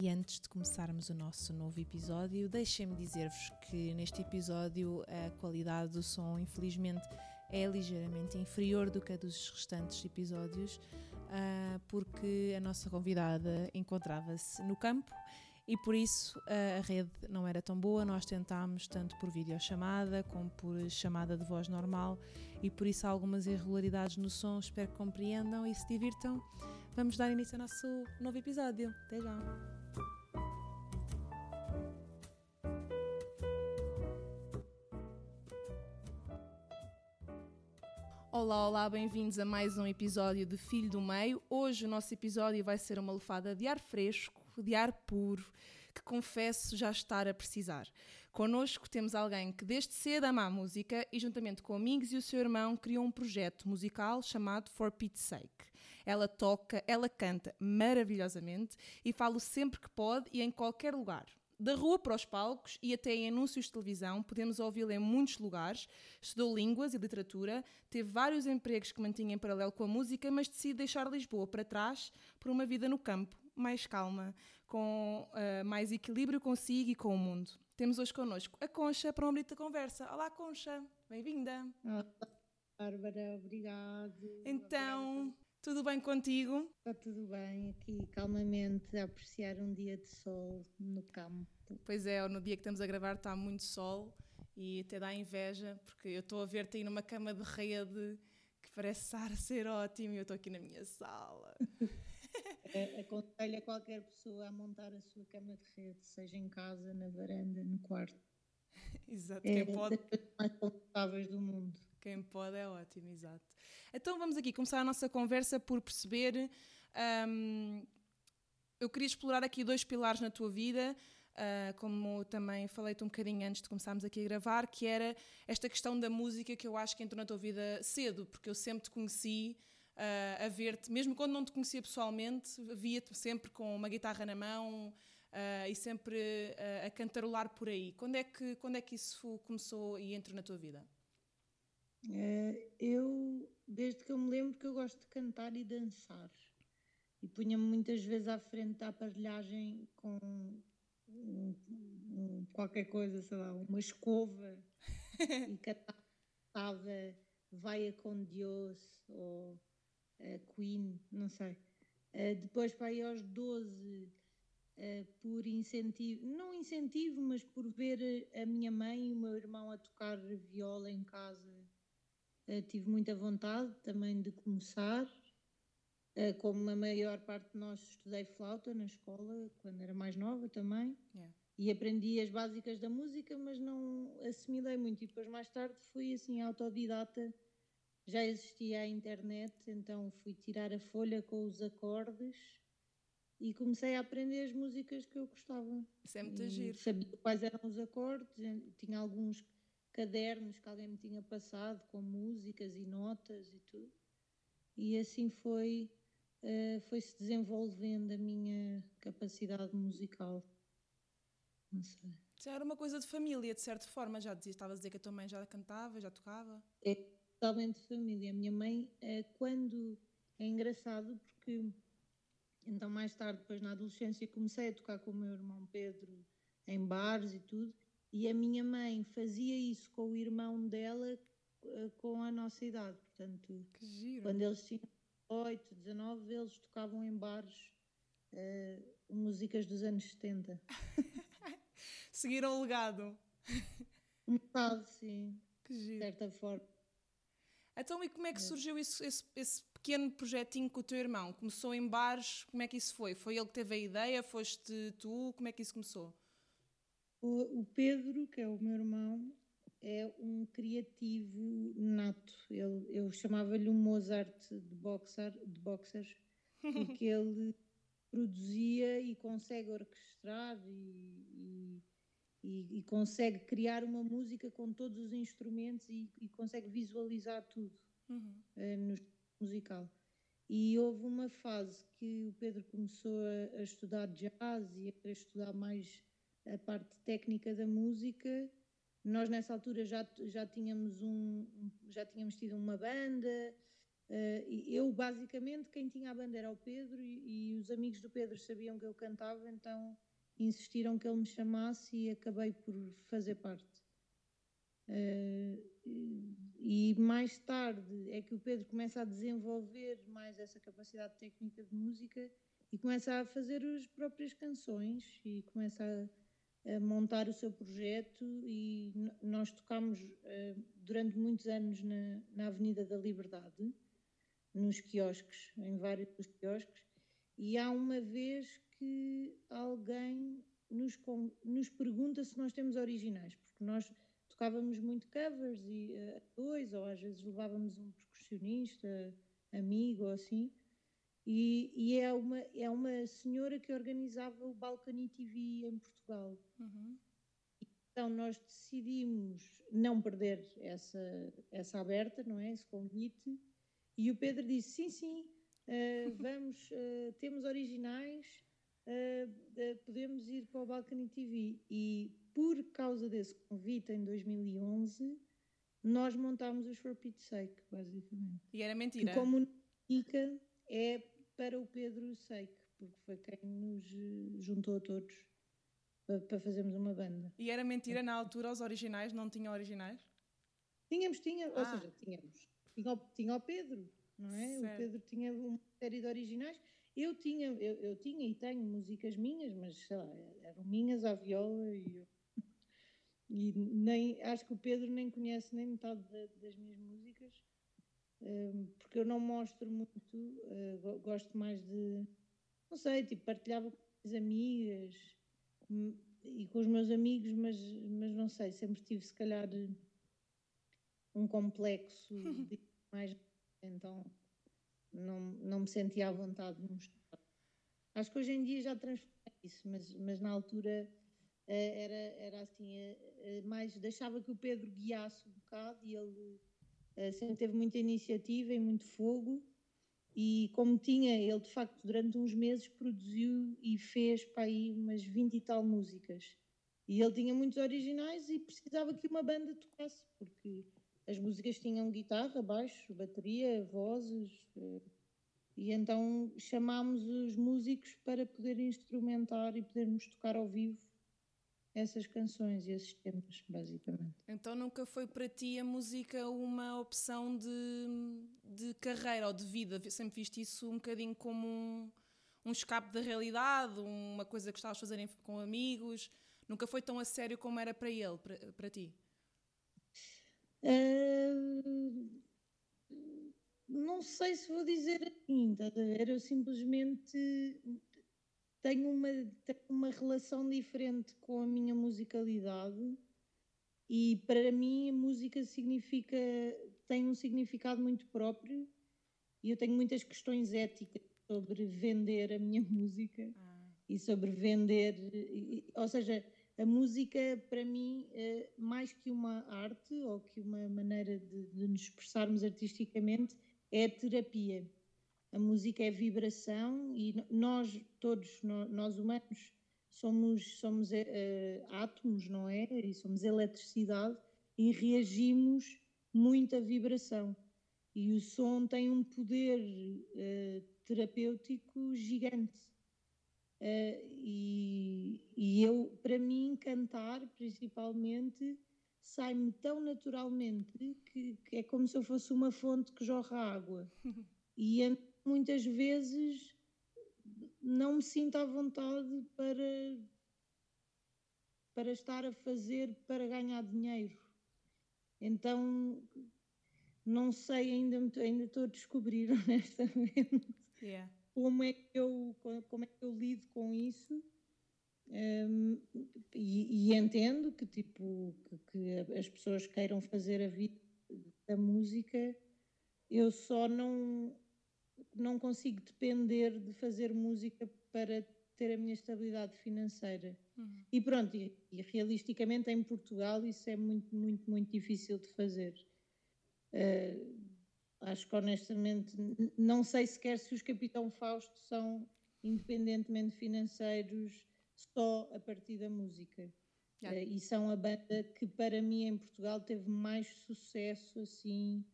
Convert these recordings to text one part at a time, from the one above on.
E antes de começarmos o nosso novo episódio, deixem-me dizer-vos que neste episódio a qualidade do som, infelizmente, é ligeiramente inferior do que a dos restantes episódios, uh, porque a nossa convidada encontrava-se no campo e por isso a rede não era tão boa. Nós tentámos tanto por videochamada como por chamada de voz normal e por isso há algumas irregularidades no som. Espero que compreendam e se divirtam. Vamos dar início ao nosso novo episódio. Até já! Olá, olá, bem-vindos a mais um episódio de Filho do Meio. Hoje o nosso episódio vai ser uma lefada de ar fresco, de ar puro, que confesso já estar a precisar. Connosco temos alguém que desde cedo ama a música e, juntamente com amigos e o seu irmão, criou um projeto musical chamado For Pete's Sake. Ela toca, ela canta maravilhosamente e fala sempre que pode e em qualquer lugar. Da rua para os palcos e até em anúncios de televisão, podemos ouvi-la em muitos lugares. Estudou línguas e literatura, teve vários empregos que mantinha em paralelo com a música, mas decide deixar Lisboa para trás por uma vida no campo, mais calma, com uh, mais equilíbrio consigo e com o mundo. Temos hoje connosco a Concha para uma bonita conversa. Olá, Concha, bem-vinda. Olá, Bárbara, obrigado. Então, obrigado. Tudo bem contigo? Está tudo bem, aqui calmamente a apreciar um dia de sol no campo. Pois é, no dia que estamos a gravar está muito sol e até dá inveja, porque eu estou a ver-te aí numa cama de rede que parece estar a ser ótimo e eu estou aqui na minha sala. É, aconselho a qualquer pessoa a montar a sua cama de rede, seja em casa, na varanda, no quarto. Exato, é quem pode. Das mais confortáveis do mundo. Quem pode é ótimo, exato. Então vamos aqui começar a nossa conversa por perceber. Um, eu queria explorar aqui dois pilares na tua vida, uh, como também falei-te um bocadinho antes de começarmos aqui a gravar, que era esta questão da música que eu acho que entrou na tua vida cedo, porque eu sempre te conheci uh, a ver-te, mesmo quando não te conhecia pessoalmente, via-te sempre com uma guitarra na mão uh, e sempre a cantarolar por aí. Quando é, que, quando é que isso começou e entrou na tua vida? Eu, desde que eu me lembro que eu gosto de cantar e dançar. E punha-me muitas vezes à frente da aparelhagem com um, um, qualquer coisa, sei lá, uma escova e cantava Vai a com Deus ou Queen, não sei. Uh, depois, para aí aos 12, uh, eh, por incentivo, não incentivo, mas por ver a minha mãe e o meu irmão a tocar viola em casa, uh, tive muita vontade também de começar. como a maior parte de nós estudei flauta na escola, quando era mais nova também. Yeah. E aprendi as básicas da música, mas não assimilei muito. E depois, mais tarde, fui assim autodidata já existia a internet, então fui tirar a folha com os acordes e comecei a aprender as músicas que eu gostava. Isso é muito e giro. Sabia quais eram os acordes, tinha alguns cadernos que alguém me tinha passado com músicas e notas e tudo. E assim foi, uh, foi-se desenvolvendo a minha capacidade musical. Não sei. Já era uma coisa de família, de certa forma, já dizia, estavas a dizer que a tua mãe já cantava, já tocava? É, totalmente família. A minha mãe, eh, quando. É engraçado porque. Então, mais tarde, depois na adolescência, comecei a tocar com o meu irmão Pedro em bares e tudo. E a minha mãe fazia isso com o irmão dela eh, com a nossa idade. Portanto, quando eles tinham 8, 19, eles tocavam em bares uh, músicas dos anos 70. Seguiram o legado. Um bocado, sim. Que giro. De certa forma. Então, e como é que surgiu isso, esse, esse, pequeno projetinho com o teu irmão? Começou em bares? Como é que isso foi? Foi ele que teve a ideia? Foste tu? Como é que isso começou? O, o Pedro, que é o meu irmão, é um criativo nato. Ele, eu chamava-lhe um Mozart de, boxer, de boxers, porque ele produzia e consegue orquestrar e, e e, e, consegue criar uma música com todos os instrumentos e, e consegue visualizar tudo uhum. uh, no musical. E houve uma fase que o Pedro começou a, a, estudar jazz e a estudar mais a parte técnica da música. Nós nessa altura já, já tínhamos um já tínhamos tido uma banda Uh, eu, basicamente, quem tinha a banda era o Pedro e, e, os amigos do Pedro sabiam que eu cantava, então insistiram que ele me chamasse e acabei por fazer parte. Uh, e mais tarde é que o Pedro começa a desenvolver mais essa capacidade técnica de música e começa a fazer as próprias canções e começa a montar o seu projeto e nós tocámos uh, durante muitos anos na, na Avenida da Liberdade nos quiosques, em vários dos quiosques, e há uma vez que alguém nos, nos pergunta se nós temos originais, porque nós tocávamos muito covers e uh, dois, ou às vezes levávamos um percussionista, amigo ou assim, e, e, é, uma, é uma senhora que organizava o Balcony TV em Portugal. Uhum. Então nós decidimos não perder essa, essa aberta, não é? Esse convite, e o Pedro disse: sim, sim, uh, vamos, uh, temos originais, uh, podemos ir para o Balcony TV. E por causa desse convite, em 2011, nós montámos os For Pete's Sake, basicamente. E era mentira? Que como Ica é para o Pedro Sake, porque foi quem nos juntou a todos para, fazermos uma banda. E era mentira na altura os originais não tinham originais? Tínhamos, tínhamos, ah. ou seja, tínhamos tinha o, tinha o Pedro, não é? Certo. O Pedro tinha uma série de originais. Eu tinha, eu, eu, tinha e tenho músicas minhas, mas sei lá, eram minhas à viola e eu, e nem acho que o Pedro nem conhece nem metade das minhas músicas porque eu não mostro muito uh, gosto mais de não sei, tipo partilhava com as amigas hum, e com os meus amigos mas, mas não sei, sempre tive se calhar um complexo de mais, então não, não me sentia à vontade de mostrar. Acho que hoje em dia já transformei isso, mas, mas na altura eh, era, era assim, eh, mais deixava que o Pedro guiasse um bocado e ele sempre teve muita iniciativa e muito fogo. E como tinha, ele de facto durante uns meses produziu e fez para aí umas 20 e tal músicas. E ele tinha muitos originais e precisava que uma banda tocasse porque as músicas tinham guitarra, baixo, bateria, vozes, eh, e então chamámos os músicos para poder instrumentar e podermos tocar ao vivo essas canções e esses temas, basicamente. Então nunca foi para ti a música uma opção de, de carreira ou de vida? Sempre viste isso um bocadinho como um, um escape da realidade, uma coisa que estavas a fazer com amigos? Nunca foi tão a sério como era para ele, para, para ti? Uh, não sei se vou dizer assim, Eu simplesmente tenho uma, tenho uma relação diferente com a minha musicalidade e para mim a música significa tem um significado muito próprio e eu tenho muitas questões éticas sobre vender a minha música ah. e sobre vender, ou seja, a música, para mim, eh, mais que uma arte ou que uma maneira de, de nos expressarmos artisticamente, é terapia. A música é vibração e nós, todos, nós humanos, somos, somos uh, átomos, não é? E somos eletricidade e reagimos muito à vibração. E o som tem um poder uh, terapêutico gigante. Uh, e, e, eu, para mim, cantar principalmente sai-me tão naturalmente que, que, é como se eu fosse uma fonte que jorra água. e muitas vezes não me sinto à vontade para, para estar a fazer para ganhar dinheiro. Então, não sei ainda, ainda estou a descobrir, honestamente. Yeah como é que eu, como é que eu lido com isso. Um, e, e, entendo que tipo que, que, as pessoas queiram fazer a vida da música eu só não não consigo depender de fazer música para ter a minha estabilidade financeira uhum. e pronto e, e, realisticamente em Portugal isso é muito muito muito difícil de fazer uh, Acho que honestamente não sei sequer se os Capitão Fausto são independentemente financeiros só a partir da música. Uh, e são a banda que para mim em Portugal teve mais sucesso assim.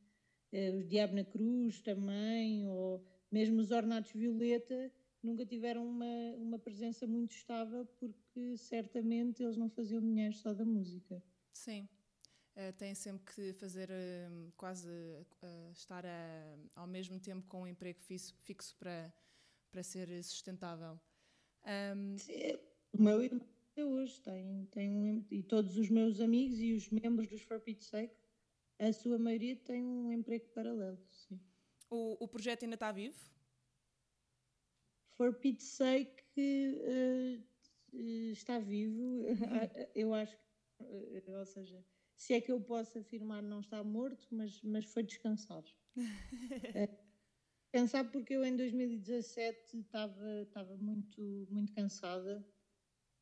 uh, os Diabo na Cruz também, ou mesmo os Ornatos Violeta, nunca tiveram uma, uma presença muito estável porque certamente eles não faziam dinheiro só da música. Sim. Uh, têm sempre que fazer uh, quase uh, estar ao mesmo tempo com um emprego fixo, fixo para, para ser sustentável. Um... Sim, o meu irmão hoje tem, tem um, e todos os meus amigos e os membros dos For Pete's Sake, a sua maioria tem um emprego paralelo. Sim. O, o projeto ainda está vivo? For Pete's Sake está vivo. Eu acho que, ou seja, se é que eu posso afirmar, não está morto, mas, mas foi descansar. é, descansar porque eu em 2017 estava, estava muito, muito cansada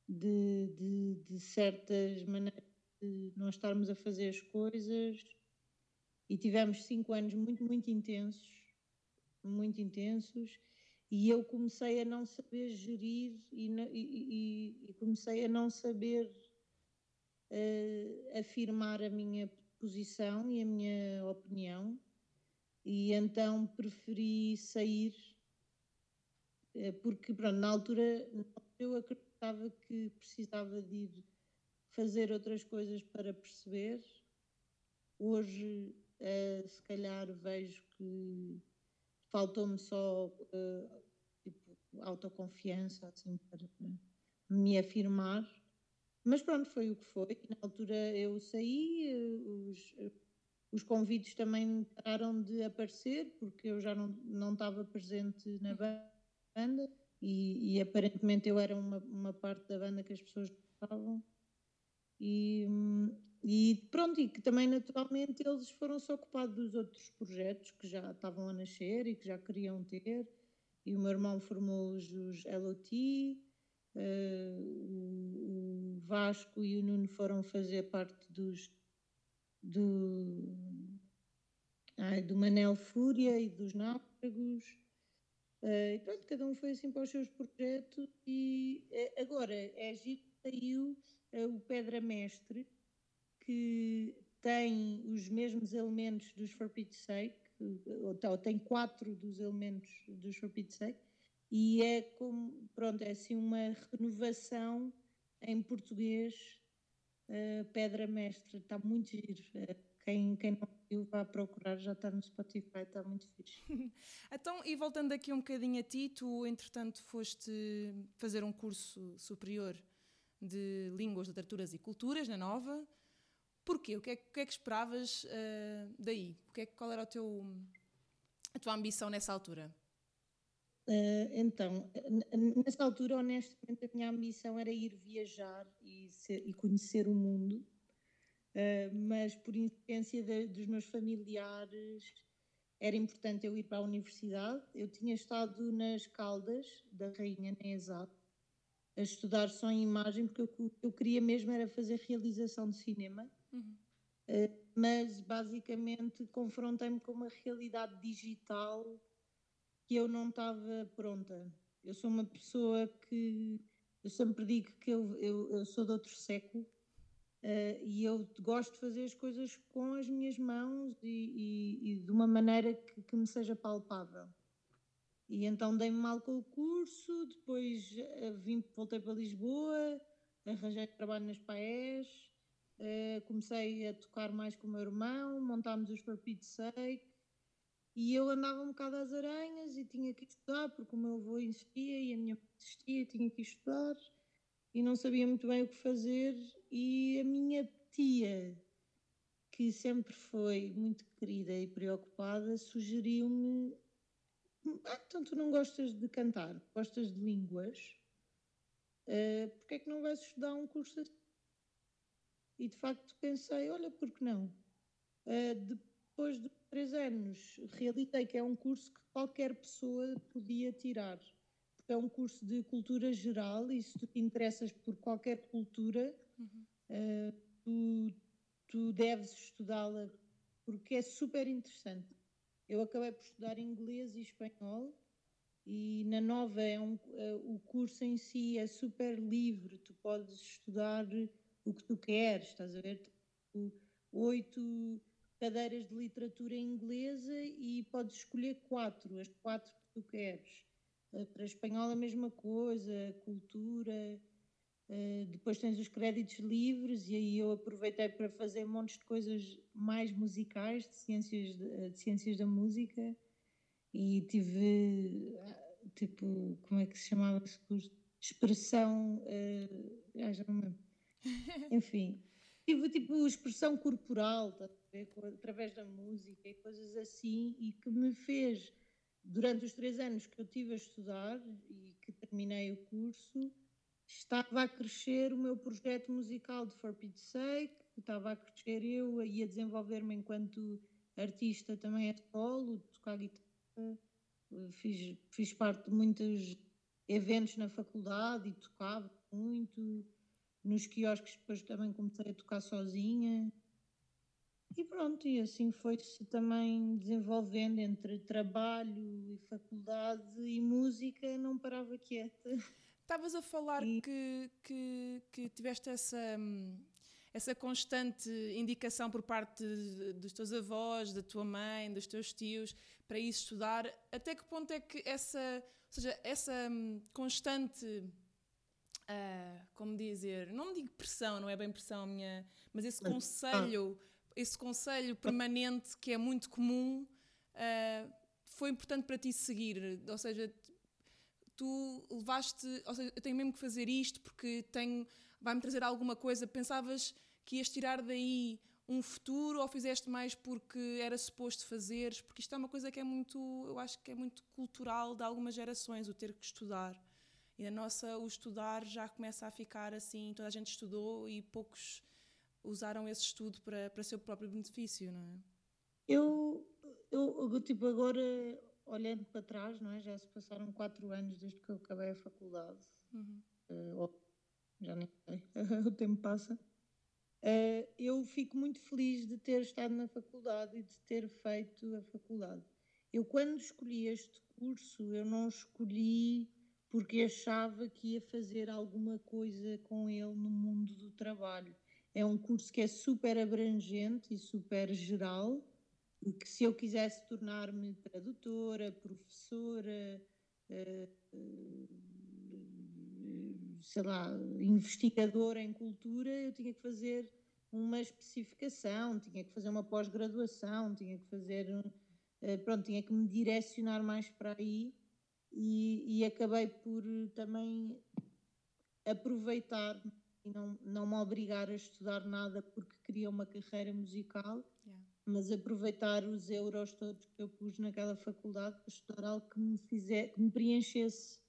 de, de, de certas maneiras de não estarmos a fazer as coisas e tivemos cinco anos muito, muito intensos, muito intensos, e eu comecei a não saber gerir e, e, e, comecei a não saber uh, afirmar a minha posição e a minha opinião, e então preferi sair, uh, porque pronto, na altura eu acreditava que precisava de ir fazer outras coisas para perceber. Hoje, uh, se calhar, vejo que faltou-me só uh, tipo, autoconfiança assim, para me afirmar mas pronto, foi o que foi. Na altura eu saí, os, os convites também pararam de aparecer, porque eu já não, não estava presente na banda e, e aparentemente eu era uma, uma parte da banda que as pessoas gostavam. E, e pronto, e que também naturalmente eles foram-se ocupar dos outros projetos que já estavam a nascer e que já queriam ter. E o meu irmão formou os, os LOT, Uh, o Vasco e o Nuno foram fazer parte dos do, ai, do Manel Fúria e dos Náufragos. Uh, e pronto, cada um foi assim para os seus projetos e uh, agora é giro saiu o Pedra Mestre que tem os mesmos elementos dos For Pete's Sake, ou, tem quatro dos elementos dos For Pete's Sake, e é como, pronto, é assim uma renovação em português, uh, Pedra Mestre, está muito giro. Uh, quem, quem não viu, vá procurar, já está no Spotify, está muito fixe. então, e voltando aqui um bocadinho a ti, tu, entretanto, foste fazer um curso superior de Línguas, Literaturas e Culturas na Nova. Porquê? O que é, o que, é que esperavas uh, daí? O que é, qual era o teu, a tua ambição nessa altura? Uh, então, nessa altura, honestamente, a minha ambição era ir viajar e, ser, e conhecer o mundo, uh, mas por influência dos meus familiares era importante eu ir para a universidade. Eu tinha estado nas Caldas da Rainha Neza a estudar som e imagem, porque que eu queria mesmo era fazer realização de cinema. Uhum. Uh, mas basicamente confrontei-me com uma realidade digital que eu não estava pronta. Eu sou uma pessoa que eu sempre digo que eu, eu, eu sou de outro século uh, e eu gosto de fazer as coisas com as minhas mãos e, e, e de uma maneira que, que, me seja palpável. E então dei-me mal com o curso, depois uh, vim, voltei para Lisboa, arranjei trabalho nas PAES, uh, comecei a tocar mais com o meu irmão, montámos os Torpedo Sake, e eu andava um bocado às aranhas e tinha que estudar, porque o meu avô insistia e a minha mãe insistia, tinha que estudar e não sabia muito bem o que fazer. E a minha tia, que sempre foi muito querida e preocupada, sugeriu-me: ah, então tu não gostas de cantar, gostas de línguas, uh, porque é que não vais estudar um curso assim? E de facto pensei: olha, por que não? Uh, depois de três anos, realizei que é um curso que qualquer pessoa podia tirar. Porque é um curso de cultura geral e se tu te interessas por qualquer cultura, uhum. uh, tu, tu deves estudá-la porque é super interessante. Eu acabei por estudar inglês e espanhol e na Nova é um, uh, o curso em si é super livre, tu podes estudar o que tu queres, estás a ver? Oito cadeiras de literatura inglesa e podes escolher quatro, as quatro que tu queres. Uh, para espanhol a mesma coisa, cultura, uh, depois tens os créditos livres e aí eu aproveitei para fazer montes de coisas mais musicais, de ciências, de, de ciências da música e tive, tipo, como é que se chamava esse curso? Expressão, uh, já não lembro. Enfim, tive tipo expressão corporal, tá através da música e coisas assim, e que me fez, durante os três anos que eu tive a estudar e que terminei o curso, estava a crescer o meu projeto musical de For Pete's Sake, estava a crescer eu e a desenvolver-me enquanto artista também é solo, tocar guitarra, fiz, fiz parte de muitos eventos na faculdade e tocava muito, nos quiosques depois também comecei a tocar sozinha, e pronto, e assim foi-se também desenvolvendo entre trabalho e faculdade e música, não parava quieta. Estavas a falar e... que, que, que, tiveste essa, essa constante indicação por parte dos teus avós, da tua mãe, dos teus tios, para ir estudar. Até que ponto é que essa, ou seja, essa constante, uh, como dizer, não digo pressão, não é bem pressão minha, mas esse conselho esse conselho permanente que é muito comum uh, foi importante para ti seguir? Ou seja, tu levaste, ou seja, eu tenho mesmo que fazer isto porque tenho, vai-me trazer alguma coisa. Pensavas que ias tirar daí um futuro ou fizeste mais porque era suposto fazeres? Porque isto é uma coisa que é muito, eu acho que é muito cultural de algumas gerações, o ter que estudar. E a nossa, o estudar já começa a ficar assim, toda a gente estudou e poucos usaram esse estudo para, para seu próprio benefício, não é? Eu, eu, tipo, agora, olhando para trás, não é? Já se passaram quatro anos desde que eu acabei a faculdade. Uhum. Uh, já nem sei, o tempo passa. Uh, eu fico muito feliz de ter estado na faculdade e de ter feito a faculdade. Eu, quando escolhi este curso, eu não escolhi porque achava que ia fazer alguma coisa com ele no mundo do trabalho. É um curso que é super abrangente e super geral, que se eu quisesse tornar-me tradutora, professora, eh, sei lá, investigadora em cultura, eu tinha que fazer uma especificação, tinha que fazer uma pós-graduação, tinha que fazer, eh, pronto, tinha que me direcionar mais para aí e, e acabei por também aproveitar e não, não me obrigar a estudar nada porque queria uma carreira musical. Mas aproveitar os euros todos que eu pus naquela faculdade para estudar algo que me, fizer, que me preenchesse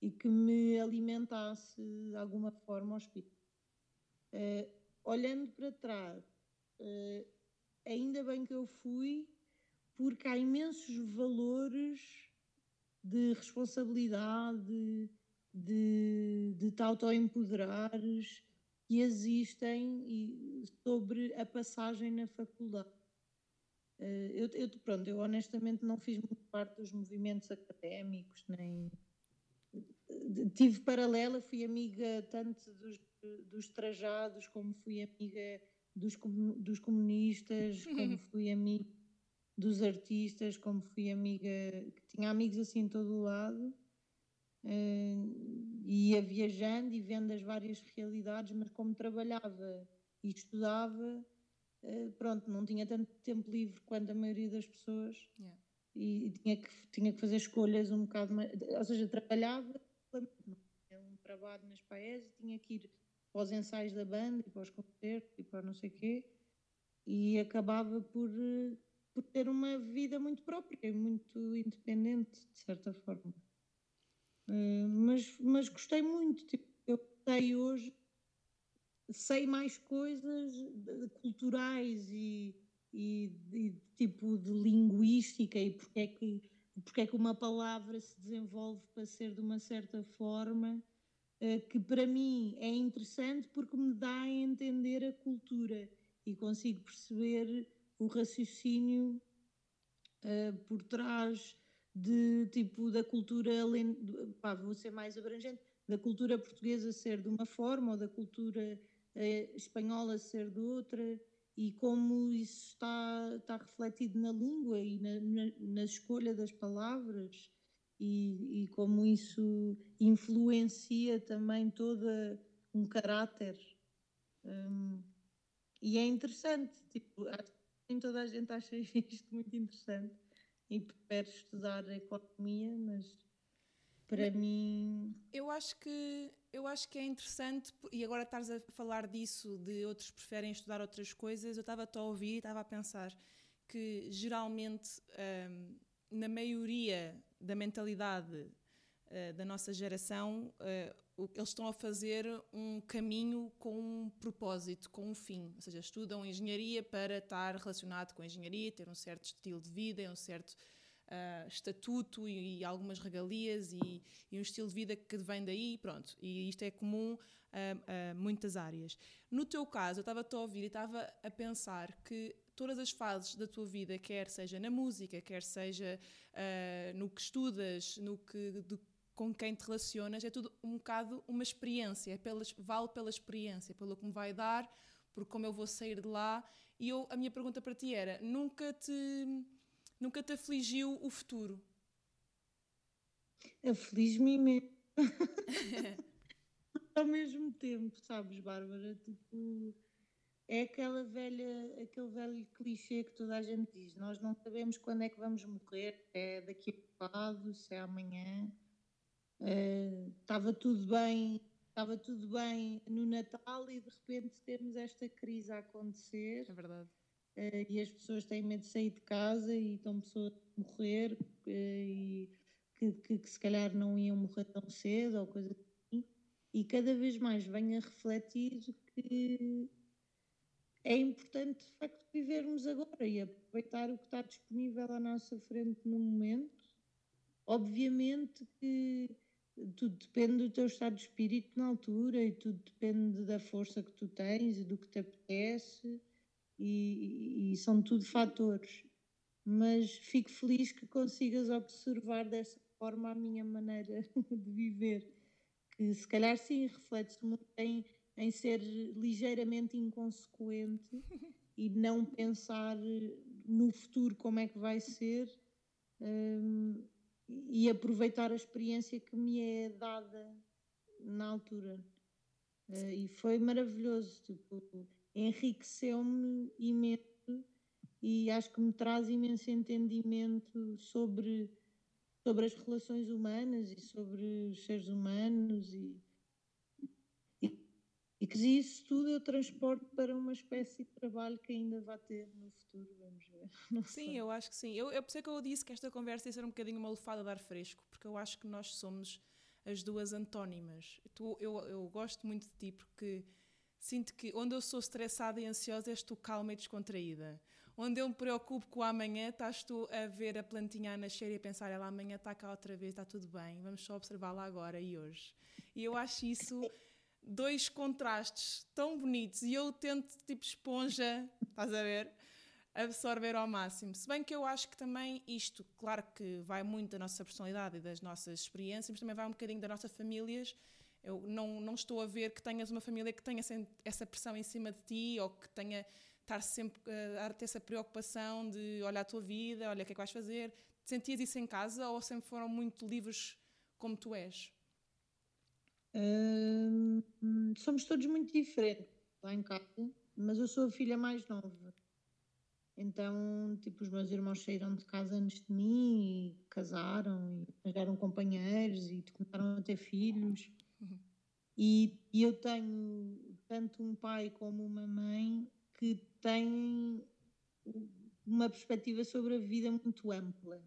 e que me alimentasse de alguma forma ao espírito. Uh, olhando para trás, uh, ainda bem que eu fui, porque há imensos valores de responsabilidade, de, de te auto-empoderares que existem sobre a passagem na faculdade. Eh, eu, eu, pronto, eu honestamente não fiz muito parte dos movimentos académicos, nem tive paralela, fui amiga tanto dos, dos trajados, como fui amiga dos, dos comunistas, como fui amiga dos artistas, como fui amiga, que tinha amigos assim em todo o lado. Uh, ia viajando e vendo as várias realidades, mas como trabalhava e estudava, pronto, não tinha tanto tempo livre quanto a maioria das pessoas yeah. e, tinha, que, tinha que fazer escolhas um bocado mais. Ou seja, trabalhava, um trabalho nas paes e tinha que ir para os ensaios da banda e para os concertos e para não sei o quê, e acabava por, por ter uma vida muito própria, muito independente, de certa forma. Eh, mas, mas gostei muito. Tipo, eu sei hoje, sei mais coisas culturais e, e, e, tipo de linguística e porque é, que, porque é que uma palavra se desenvolve para ser de uma certa forma uh, que para mim é interessante porque me dá a entender a cultura e consigo perceber o raciocínio uh, por trás de tipo da cultura, pá, vou ser mais abrangente, da cultura portuguesa ser de uma forma ou da cultura eh, espanhola ser de outra e como isso está, está refletido na língua e na, na, na escolha das palavras e, e, como isso influencia também todo um caráter. Um, e é interessante, tipo, acho que toda a gente acha isto muito interessante e prefere estudar economia, mas para mim. Eu acho que eu acho que é interessante, e agora estás a falar disso, de outros preferem estudar outras coisas, eu estava a ouvir e estava a pensar que geralmente, um, na maioria da mentalidade uh, da nossa geração, uh, eles estão a fazer um caminho com um propósito, com um fim. Ou seja, estudam engenharia para estar relacionado com a engenharia, ter um certo estilo de vida, um certo uh, estatuto e, e, algumas regalias e, e, um estilo de vida que vem daí, pronto. E isto é comum a, muitas áreas. No teu caso, eu estava a ouvir e estava a pensar que todas as fases da tua vida, quer seja na música, quer seja uh, no que estudas, no que de, com quem te relacionas, é tudo um bocado uma experiência, é pelas, vale pela experiência, pelo que me vai dar, por como eu vou sair de lá. E eu, a minha pergunta para ti era: nunca te Nunca te afligiu o futuro? Aflige-me mesmo. Ao mesmo tempo, sabes, Bárbara? Tipo, é aquela velha, aquele velho clichê que toda a gente diz: nós não sabemos quando é que vamos morrer, é daqui a bocado, se é amanhã. Estava uh, tudo bem, estava tudo bem no Natal e de repente temos esta crise a acontecer. É verdade e as pessoas têm medo de sair de casa e estão pessoas a morrer uh, e que, que, que, se calhar não iam morrer tão cedo ou coisa assim. E cada vez mais venho a refletir que é importante de facto vivermos agora e aproveitar o que está disponível à nossa frente no momento. Obviamente que tudo depende do teu estado de espírito na altura e tudo depende da força que tu tens e do que te apetece e, e são tudo fatores. Mas fico feliz que consigas observar dessa forma a minha maneira de viver, que se calhar sim reflete-se muito em, em ser ligeiramente inconsequente e não pensar no futuro como é que vai ser um, e aproveitar a experiência que me é dada na altura. Uh, e foi maravilhoso. Tipo, enriqueceu-me imenso e acho que me traz imenso entendimento sobre, sobre as relações humanas e sobre os seres humanos e, e, e que isso tudo eu transporto para uma espécie de trabalho que ainda vai ter no futuro, vamos ver. Não sim, sei. eu acho que sim. Eu, eu pensei que eu disse que esta conversa ia ser um bocadinho uma lufada de ar fresco, porque eu acho que nós somos as duas antónimas. Tu, eu, eu gosto muito de ti porque Sinto que onde eu sou estressada e ansiosa és tu calma e descontraída. Onde eu me preocupo com o amanhã, estás tu a ver a plantinha a nascer e a pensar, ela amanhã está cá outra vez, está tudo bem, vamos só observá-la agora e hoje. E eu acho isso dois contrastes tão bonitos e eu tento, tipo esponja, estás a ver? Absorver ao máximo. Se bem que eu acho que também isto, claro que vai muito da nossa personalidade e das nossas experiências, mas também vai um bocadinho das nossas famílias eu não, não estou a ver que tenhas uma família que tenha essa pressão em cima de ti ou que tenha estar sempre uh, a ter essa preocupação de olha a tua vida, olha o que é que vais fazer. Sentias isso em casa ou sempre foram muito livres como tu és? Hum, somos todos muito diferentes lá em casa, mas eu sou a filha mais nova. Então, tipo, os meus irmãos saíram de casa antes de mim e casaram e arranjaram companheiros e começaram a ter filhos. E, e eu tenho tanto um pai como uma mãe que têm uma perspectiva sobre a vida muito ampla.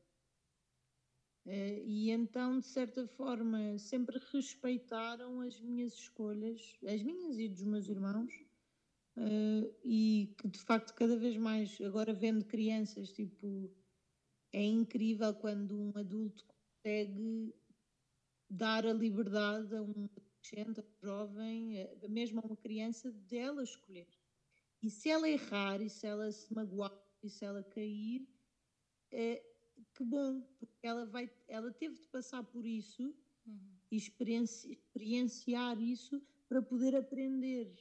Uh, e então, de certa forma, sempre respeitaram as minhas escolhas, as minhas e dos meus irmãos, uh, e que de facto, cada vez mais, agora vendo crianças, tipo, é incrível quando um adulto consegue dar a liberdade a um adolescente, a um jovem, eh, mesmo a uma criança, dela escolher. E se ela errar, e se ela se magoar, e se ela cair, é, que bom, porque ela, vai, ela teve de passar por isso uhum. e experienci, experienciar isso para poder aprender.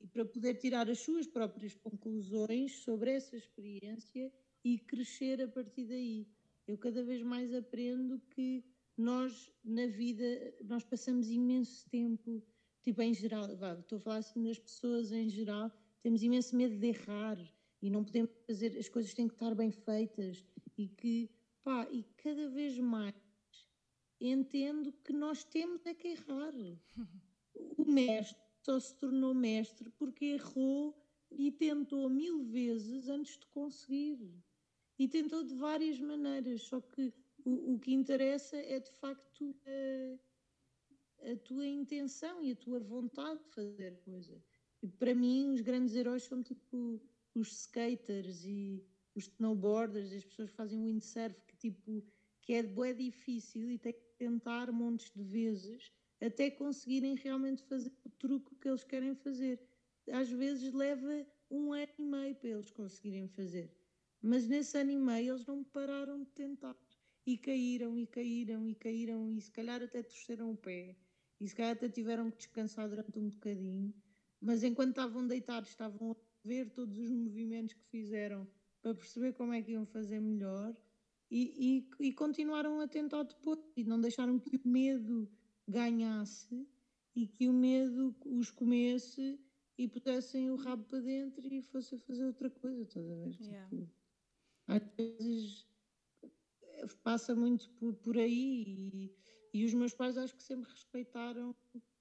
e para poder tirar as suas próprias conclusões sobre essa experiência e crescer a partir daí. Eu cada vez mais aprendo que nós na vida nós passamos imenso tempo, tipo em geral, vá, estou a falar assim das pessoas em geral, temos imenso medo de errar e não podemos fazer, as coisas têm que estar bem feitas e que, pá, e cada vez mais entendo que nós temos é que errar. O mestre só se tornou mestre porque errou e tentou mil vezes antes de conseguir. E tentou de várias maneiras, só que o, o que interessa é de facto a, a, tua intenção e a tua vontade de fazer coisa. E para mim, os grandes heróis são tipo os skaters e os snowboarders, as pessoas que fazem windsurf, que tipo que é, é difícil e tem que tentar montes de vezes até conseguirem realmente fazer o truque que eles querem fazer. Às vezes leva um ano e meio para eles conseguirem fazer. Mas nesse ano e meio eles não pararam de tentar. E caíram, e caíram, e caíram, e se calhar até torceram o pé. E se calhar até tiveram que descansar durante um bocadinho. Mas enquanto estavam deitados, estavam a ver todos os movimentos que fizeram para perceber como é que iam fazer melhor. E, e, e continuaram a tentar depois. E não deixaram que o medo ganhasse e que o medo os comesse e pudessem o rabo para dentro e fossem fazer outra coisa, toda vez. Yeah. Tipo, às vezes passa muito por, por aí e, e, os meus pais acho que sempre respeitaram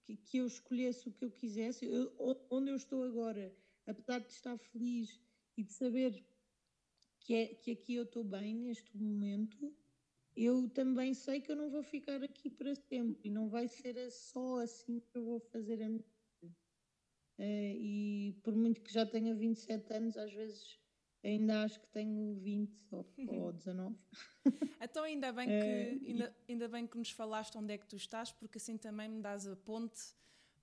que, que eu escolhesse o que eu quisesse. Eu, onde eu estou agora, apesar de estar feliz e de saber que, é, que aqui eu estou bem neste momento, eu também sei que eu não vou ficar aqui para sempre e não vai ser só assim que eu vou fazer a minha vida. Uh, e por muito que já tenha 27 anos, às vezes ainda acho que tenho 20 ou, ou 19. então ainda bem, que, uh, ainda, ainda bem que nos falaste onde é que tu estás, porque assim também me dás a ponte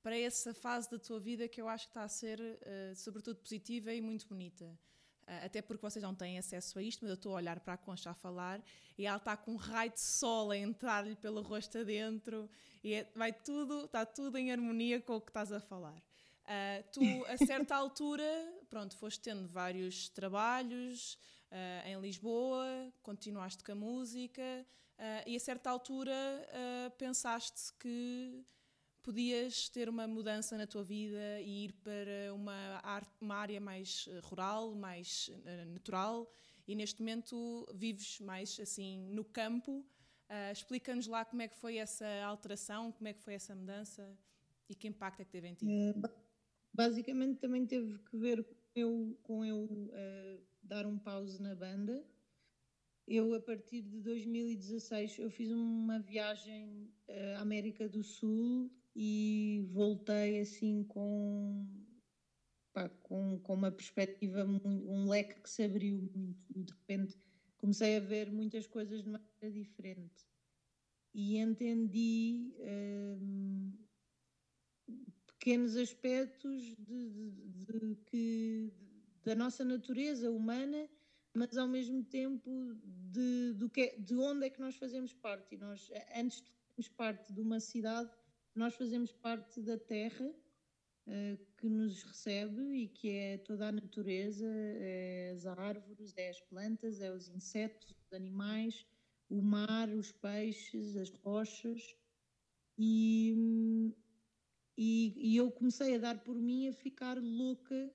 para essa fase da tua vida que eu acho que está a ser, uh, sobretudo, positiva e muito bonita. Ah, até porque vocês não têm acesso a isto, mas eu estou a olhar para a Concha a falar e ela está com um raio de sol a entrar-lhe pelo rosto adentro e é, vai tudo, está tudo em harmonia com o que estás a falar. Uh, tu, a certa altura, pronto, foste tendo vários trabalhos uh, em Lisboa, continuaste com a música uh, e a certa altura pensaste que podias ter uma mudança na tua vida e ir para uma, arte, uma área mais eh, rural, mais natural, e neste momento vives mais assim no campo. Explica-nos lá como é que foi essa alteração, como é que foi essa mudança e que impacto é que teve em ti. Basicamente também teve que ver com eu, com eu uh, dar um pause na banda. Eu, a partir de 2016, eu fiz uma viagem à América do Sul e voltei assim com, pá, com, com uma perspectiva, um leque que se abriu muito e de repente comecei a ver muitas coisas de maneira diferente e entendi hum, pequenos aspectos de, de, de, que, da nossa natureza humana, mas ao mesmo tempo de, do que, é, de onde é que nós fazemos parte. E nós, antes de fazermos parte de uma cidade, nós fazemos parte da terra uh, que nos recebe e que é toda a natureza, é as árvores, é as plantas, é os insetos, os animais, o mar, os peixes, as rochas. E, e, e, eu comecei a dar por mim a ficar louca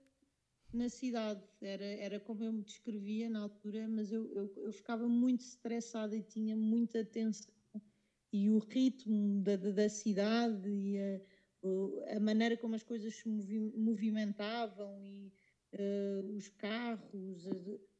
na cidade. Era, era como eu me descrevia na altura, mas eu, eu, eu ficava muito estressada e tinha muita tensão e o ritmo da, da, da cidade e a, a, maneira como as coisas se movi, movimentavam e uh, os carros,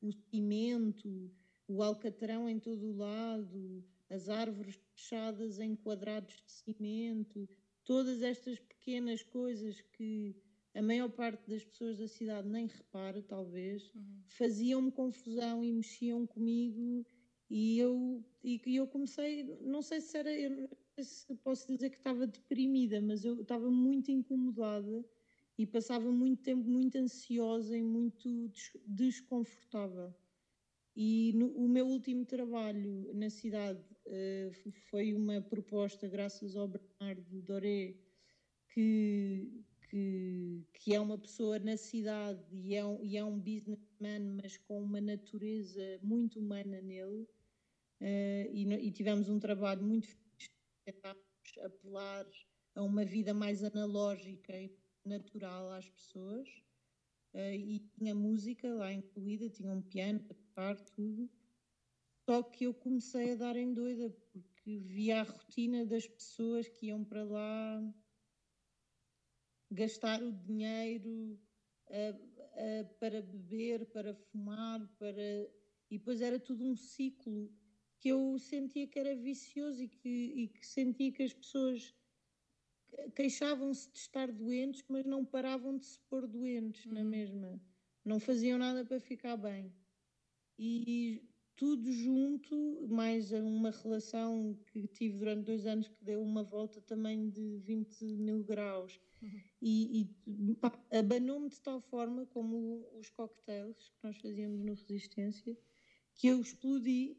o cimento, o alcatrão em todo o lado, as árvores fechadas em quadrados de cimento, todas estas pequenas coisas que a maior parte das pessoas da cidade nem repara, talvez, uhum. faziam-me confusão e mexiam comigo e eu, e eu comecei, não sei se era, eu se posso dizer que estava deprimida, mas eu estava muito incomodada e passava muito tempo muito ansiosa e muito desconfortável. E no, o meu último trabalho na cidade uh, foi uma proposta, graças ao Bernardo Doré, que, que, que é uma pessoa na cidade e é, um, e é um businessman, mas com uma natureza muito humana nele. Uh, e, e, tivemos um trabalho muito tentámos apelar a uma vida mais analógica e natural às pessoas. Uh, e tinha música lá incluída, tinha um piano a tocar, tudo. Só que eu comecei a dar em doida, porque via a rotina das pessoas que iam para lá gastar o dinheiro para beber, para fumar, para e depois era tudo um ciclo que eu sentia que era vicioso e que, e que sentia que as pessoas queixavam-se de estar doentes, mas não paravam de se pôr doentes na uhum. mesma. Não faziam nada para ficar bem. E tudo junto, mais uma relação que tive durante dois anos que deu uma volta também de 20 mil graus. Uhum. E, e abanou-me de tal forma, como os cocktails que nós fazíamos no Resistência, que eu explodi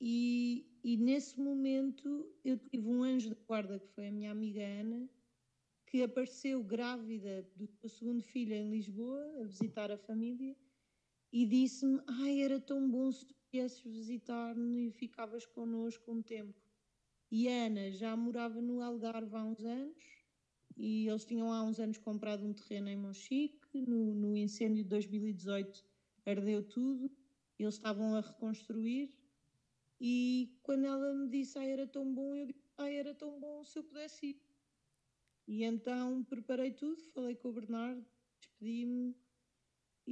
e, e nesse momento eu tive um anjo de guarda, que foi a minha amiga Ana, que apareceu grávida do seu segundo filho em Lisboa, a visitar a família, e disse-me: Ai, era tão bom se tu viesses visitar-me e ficavas connosco um tempo. E a Ana já morava no Algarve há uns anos, e eles tinham há uns anos comprado um terreno em Monchique. No, no incêndio de 2018 ardeu tudo, eles estavam a reconstruir e quando ela me disse, ah, era tão bom, eu disse, ah, era tão bom se eu pudesse ir. E então preparei tudo, falei com o Bernardo, despedi-me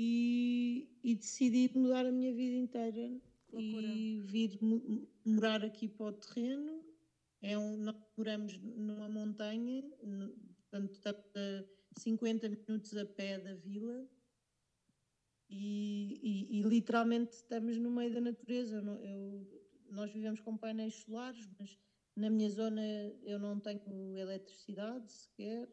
e, e, decidi mudar a minha vida inteira e vir morar aqui para o terreno. É um, nós moramos numa montanha, no, portanto, estamos a 50 minutos a pé da vila e, e, e literalmente estamos no meio da natureza. Eu, nós vivemos com painéis solares, mas na minha zona eu não tenho eletricidade sequer.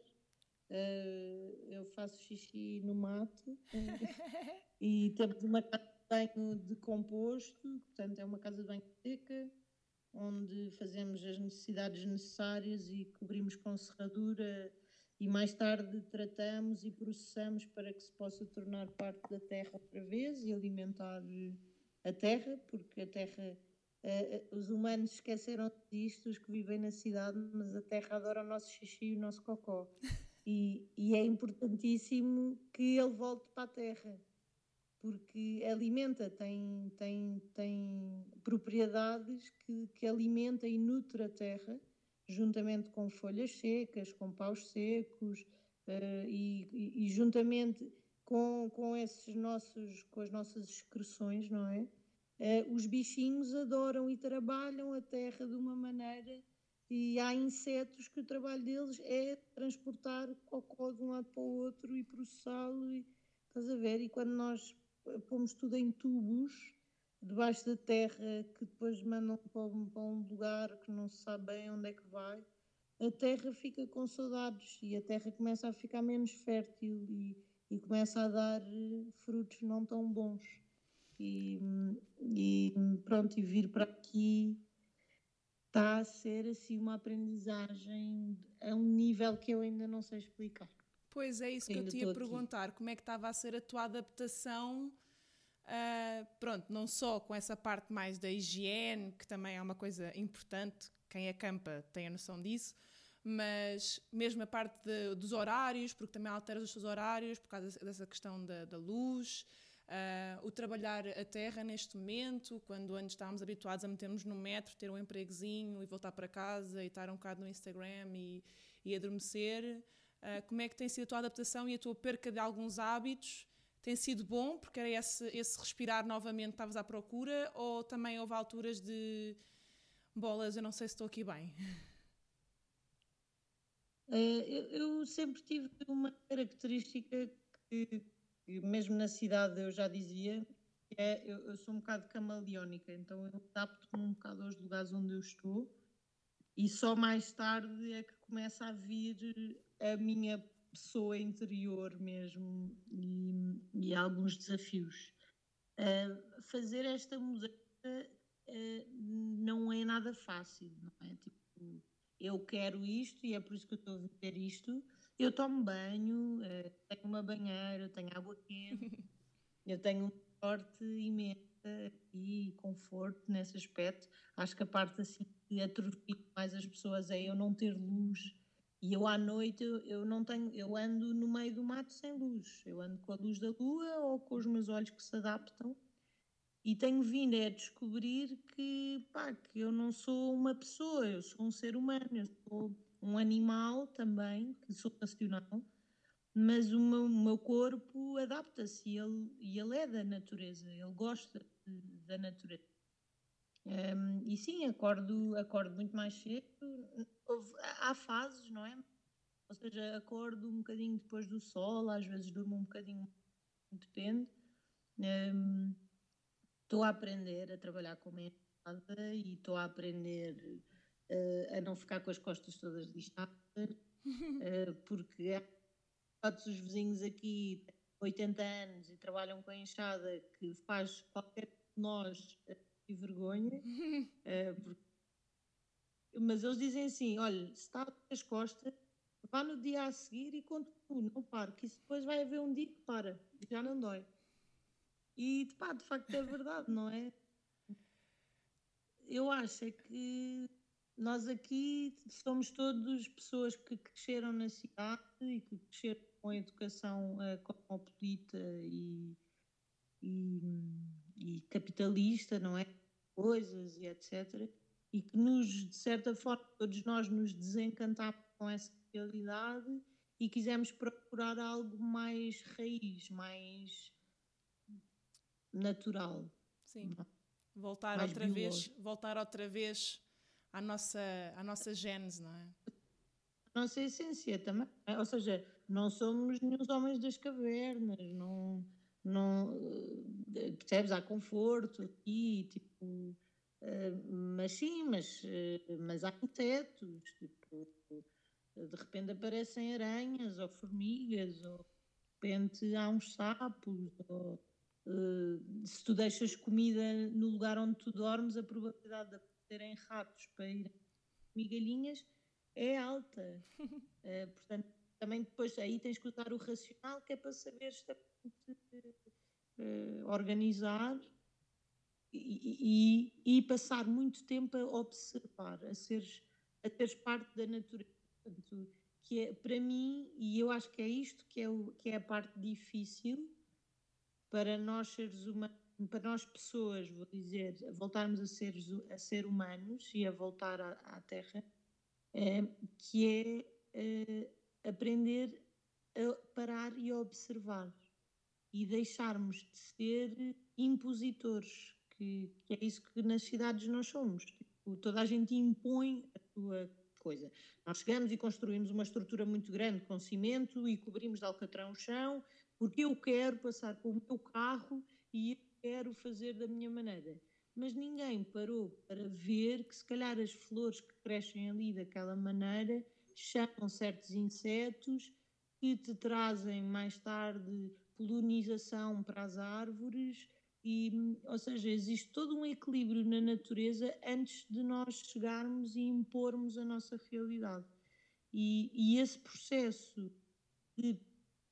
Uh, eu faço xixi no mato e temos uma casa de banho de composto, portanto é uma casa de banho seca, onde fazemos as necessidades necessárias e cobrimos com serradura e mais tarde tratamos e processamos para que se possa tornar parte da terra outra vez e alimentar a terra, porque a terra Uh, os humanos esqueceram disto, os que vivem na cidade, mas a terra adora o nosso xixi e o nosso cocó. E, e, é importantíssimo que ele volte para a terra, porque alimenta, tem, tem, tem propriedades que, que alimenta e nutre a terra, juntamente com folhas secas, com paus secos uh, e, e, e, juntamente com, com, esses nossos, com as nossas excreções, não é? Uh, os bichinhos adoram e trabalham a terra de uma maneira e há insetos que o trabalho deles é transportar cocó de um lado para o outro e processá-lo e estás a ver? E quando nós pomos tudo em tubos debaixo da terra que depois mandam para um, para um lugar que não se sabe bem onde é que vai, a terra fica com saudades e a terra começa a ficar menos fértil e, e começa a dar eh, frutos não tão bons e, e pronto, e vir para aqui está a ser assim uma aprendizagem a um nível que eu ainda não sei explicar. Pois é isso que eu te ia perguntar, como é que estava a ser a tua adaptação, uh, pronto, não só com essa parte mais da higiene, que também é uma coisa importante, quem acampa tem a noção disso, mas mesmo a parte de, dos horários, porque também alteras os seus horários por causa dessa questão da, da luz, Uh, o trabalhar a terra neste momento, quando antes estávamos habituados a metermos no metro, ter um empregozinho e voltar para casa e estar um bocado no Instagram e, e adormecer, uh, como é que tem sido a tua adaptação e a tua perca de alguns hábitos? Tem sido bom, porque era esse, esse respirar novamente que estavas à procura, ou também houve alturas de bolas, eu não sei se estou aqui bem? Eu, eu sempre tive uma característica que mesmo na cidade eu já dizia, é, eu, eu, sou um bocado camaleónica, então eu adapto-me um bocado aos lugares onde eu estou e só mais tarde é que começa a vir a minha pessoa interior mesmo e, e alguns desafios. Uh, fazer esta mudança uh, não é nada fácil, não é? Tipo, eu quero isto e é por isso que eu estou a viver isto, Eu tomo banho, uh, tenho uma banheira, tenho água quente, eu tenho um sorte imensa e conforto nesse aspecto. Acho que a parte assim que atrofia mais as pessoas é eu não ter luz. E eu à noite eu, eu não tenho, eu ando no meio do mato sem luz. Eu ando com a luz da lua ou com os meus olhos que se adaptam. E tenho vindo a descobrir que, pá, que eu não sou uma pessoa, eu sou um ser humano, eu sou um animal também, que sou racional, mas o meu, o meu corpo adapta-se e ele, e ele é da natureza, ele gosta de, da natureza. Um, e sim, acordo, acordo muito mais cedo. Houve, há fases, não é? Ou seja, acordo um bocadinho depois do sol, às vezes durmo um bocadinho, depende. Estou um, a aprender a trabalhar com a e estou a aprender uh, a não ficar com as costas todas lixadas, uh, porque todos os vizinhos aqui têm 80 anos e trabalham com a enxada que faz qualquer de nós uh, vergonha. Porque... Mas eles dizem assim: olha, se está as costas, vá no dia a seguir e continue, não pare, que isso depois vai haver um dia que para, já não dói. E pá, de facto é verdade, não é? Eu acho é que nós aqui somos todos pessoas que cresceram na cidade e que cresceram com a educação uh, cosmopolita e, e, e, capitalista, não é? Coisas e etc. E que nos, de certa forma, todos nós nos desencantámos com essa realidade e quisemos procurar algo mais raiz, mais natural. Sim. Voltar mais outra vez, voltar outra vez à nossa, à nossa gênese, não é? A nossa essência também. Ou seja, não somos nenhum homens das cavernas, não, não eh, percebes? Há conforto aqui, tipo. Uh, mas sim, mas, uh, mas há insetos, tipo, de repente aparecem aranhas ou formigas, ou de repente há uns sapos, ou se tu deixas comida no lugar onde tu dormes, a probabilidade de terem ratos para ir migalhinhas é alta. uh, portanto, também depois aí tens que usar o racional, que é para saber uh, organizar e, e, e, passar muito tempo a observar, a seres, a teres parte da natureza. Portanto, que é, para mim, e eu acho que é isto que é, o, que é a parte difícil para nós seres humanos para nós pessoas, vou dizer, voltarmos a ser, a ser humanos e a voltar à, à Terra, é, que é, é aprender a parar e a observar e deixarmos de ser impositores, que, que é isso que nas cidades nós somos. Tipo, toda a gente impõe a sua coisa. Nós chegamos e construímos uma estrutura muito grande com cimento e cobrimos de alcatrão o chão, porque eu quero passar com o meu carro e quero fazer da minha maneira. Mas ninguém parou para ver que, se calhar, as flores que crescem ali daquela maneira chamam certos insetos que te trazem mais tarde polinização para as árvores. E, ou seja, existe todo um equilíbrio na natureza antes de nós chegarmos e impormos a nossa realidade. E, e esse processo de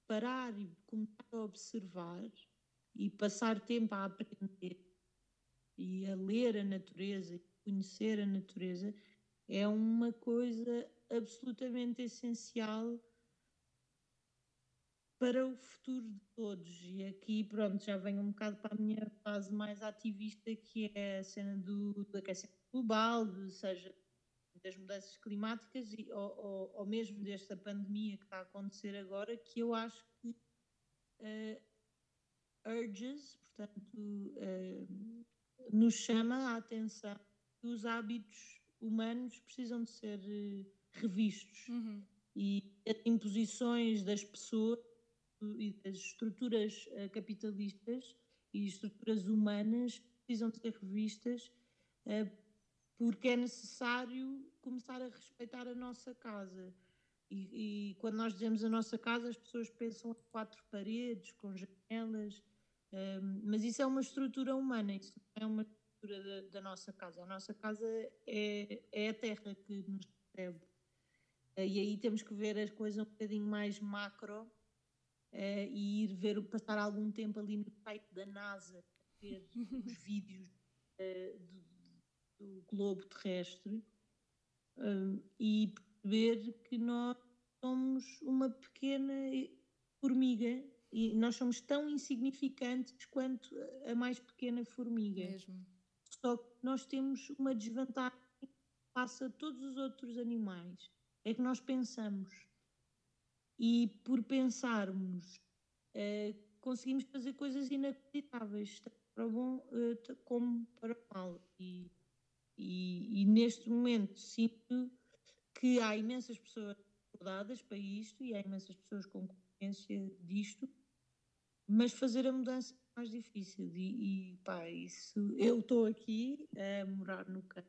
parar e começar a observar e passar tempo a aprender e a ler a natureza e conhecer a natureza é uma coisa absolutamente essencial para o futuro de todos. E aqui, pronto, já venho um bocado para a minha fase mais ativista, que é a cena do, do aquecimento global, de, seja das mudanças climáticas e, ou, ou, ou, mesmo desta pandemia que está a acontecer agora, que eu acho que uh, urges, portanto, uh, nos chama a atenção que os hábitos humanos precisam de ser uh, revistos uhum. e as imposições das pessoas e das estruturas uh, capitalistas e estruturas humanas precisam de ser revistas porque é necessário começar a respeitar a nossa casa. E, e, quando nós dizemos a nossa casa, as pessoas pensam em quatro paredes, com janelas, um, mas isso é uma estrutura humana, isso não é uma estrutura da, da nossa casa. A nossa casa é, é a terra que nos recebe. e aí temos que ver as coisas um bocadinho mais macro e ir ver, passar algum tempo ali no site da NASA, ver os vídeos do, do globo terrestre e perceber que nós somos uma pequena formiga e nós somos tão insignificantes quanto a mais pequena formiga. Mesmo. Só que nós temos uma desvantagem face a todos os outros animais. É que nós pensamos. E por pensarmos, uh, conseguimos fazer coisas inacreditáveis, tanto para o bom uh, como para o mal. E, e, e neste momento sinto que há imensas pessoas acordadas para isto e há imensas pessoas com consciência disto, mas fazer a mudança é mais difícil. E, e pá, isso. Eu estou aqui a morar no campo,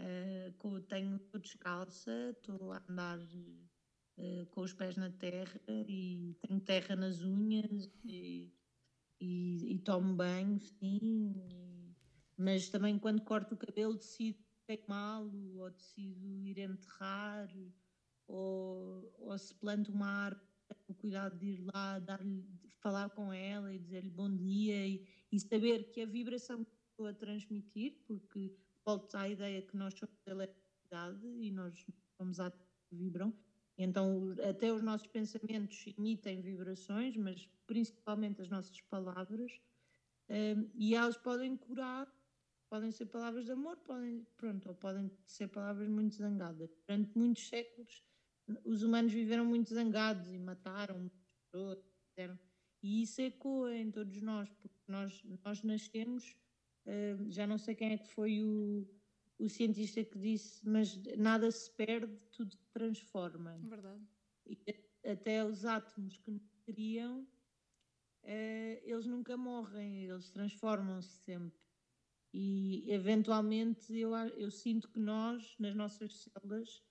uh, tenho, estou descalça, estou a andar uh, com os pés na terra e tenho terra nas unhas e, e, e tomo banho, sim. E, mas também quando corto o cabelo decido queimá-lo ou decido ir enterrar ou, ou se planta uma árvore, o cuidado de ir lá, dar falar com ela e dizer-lhe bom dia e, e, saber que a vibração que estou a transmitir, porque volta à ideia que nós somos eletricidade e nós somos átomos que vibram, então até os nossos pensamentos emitem vibrações, mas principalmente as nossas palavras, um, e elas podem curar podem ser palavras de amor, podem, pronto, ou podem ser palavras muito zangadas. Durante muitos séculos os humanos viveram muito zangados e mataram pessoas, fizeram, e isso ecoa em todos nós, porque nós, nós nascemos, uh, já não sei quem é que foi o, o cientista que disse, mas nada se perde, tudo se transforma. Verdade. E até os átomos que nos criam, uh, eles nunca morrem, eles transformam-se sempre. E eventualmente eu, eu sinto que nós, nas nossas células,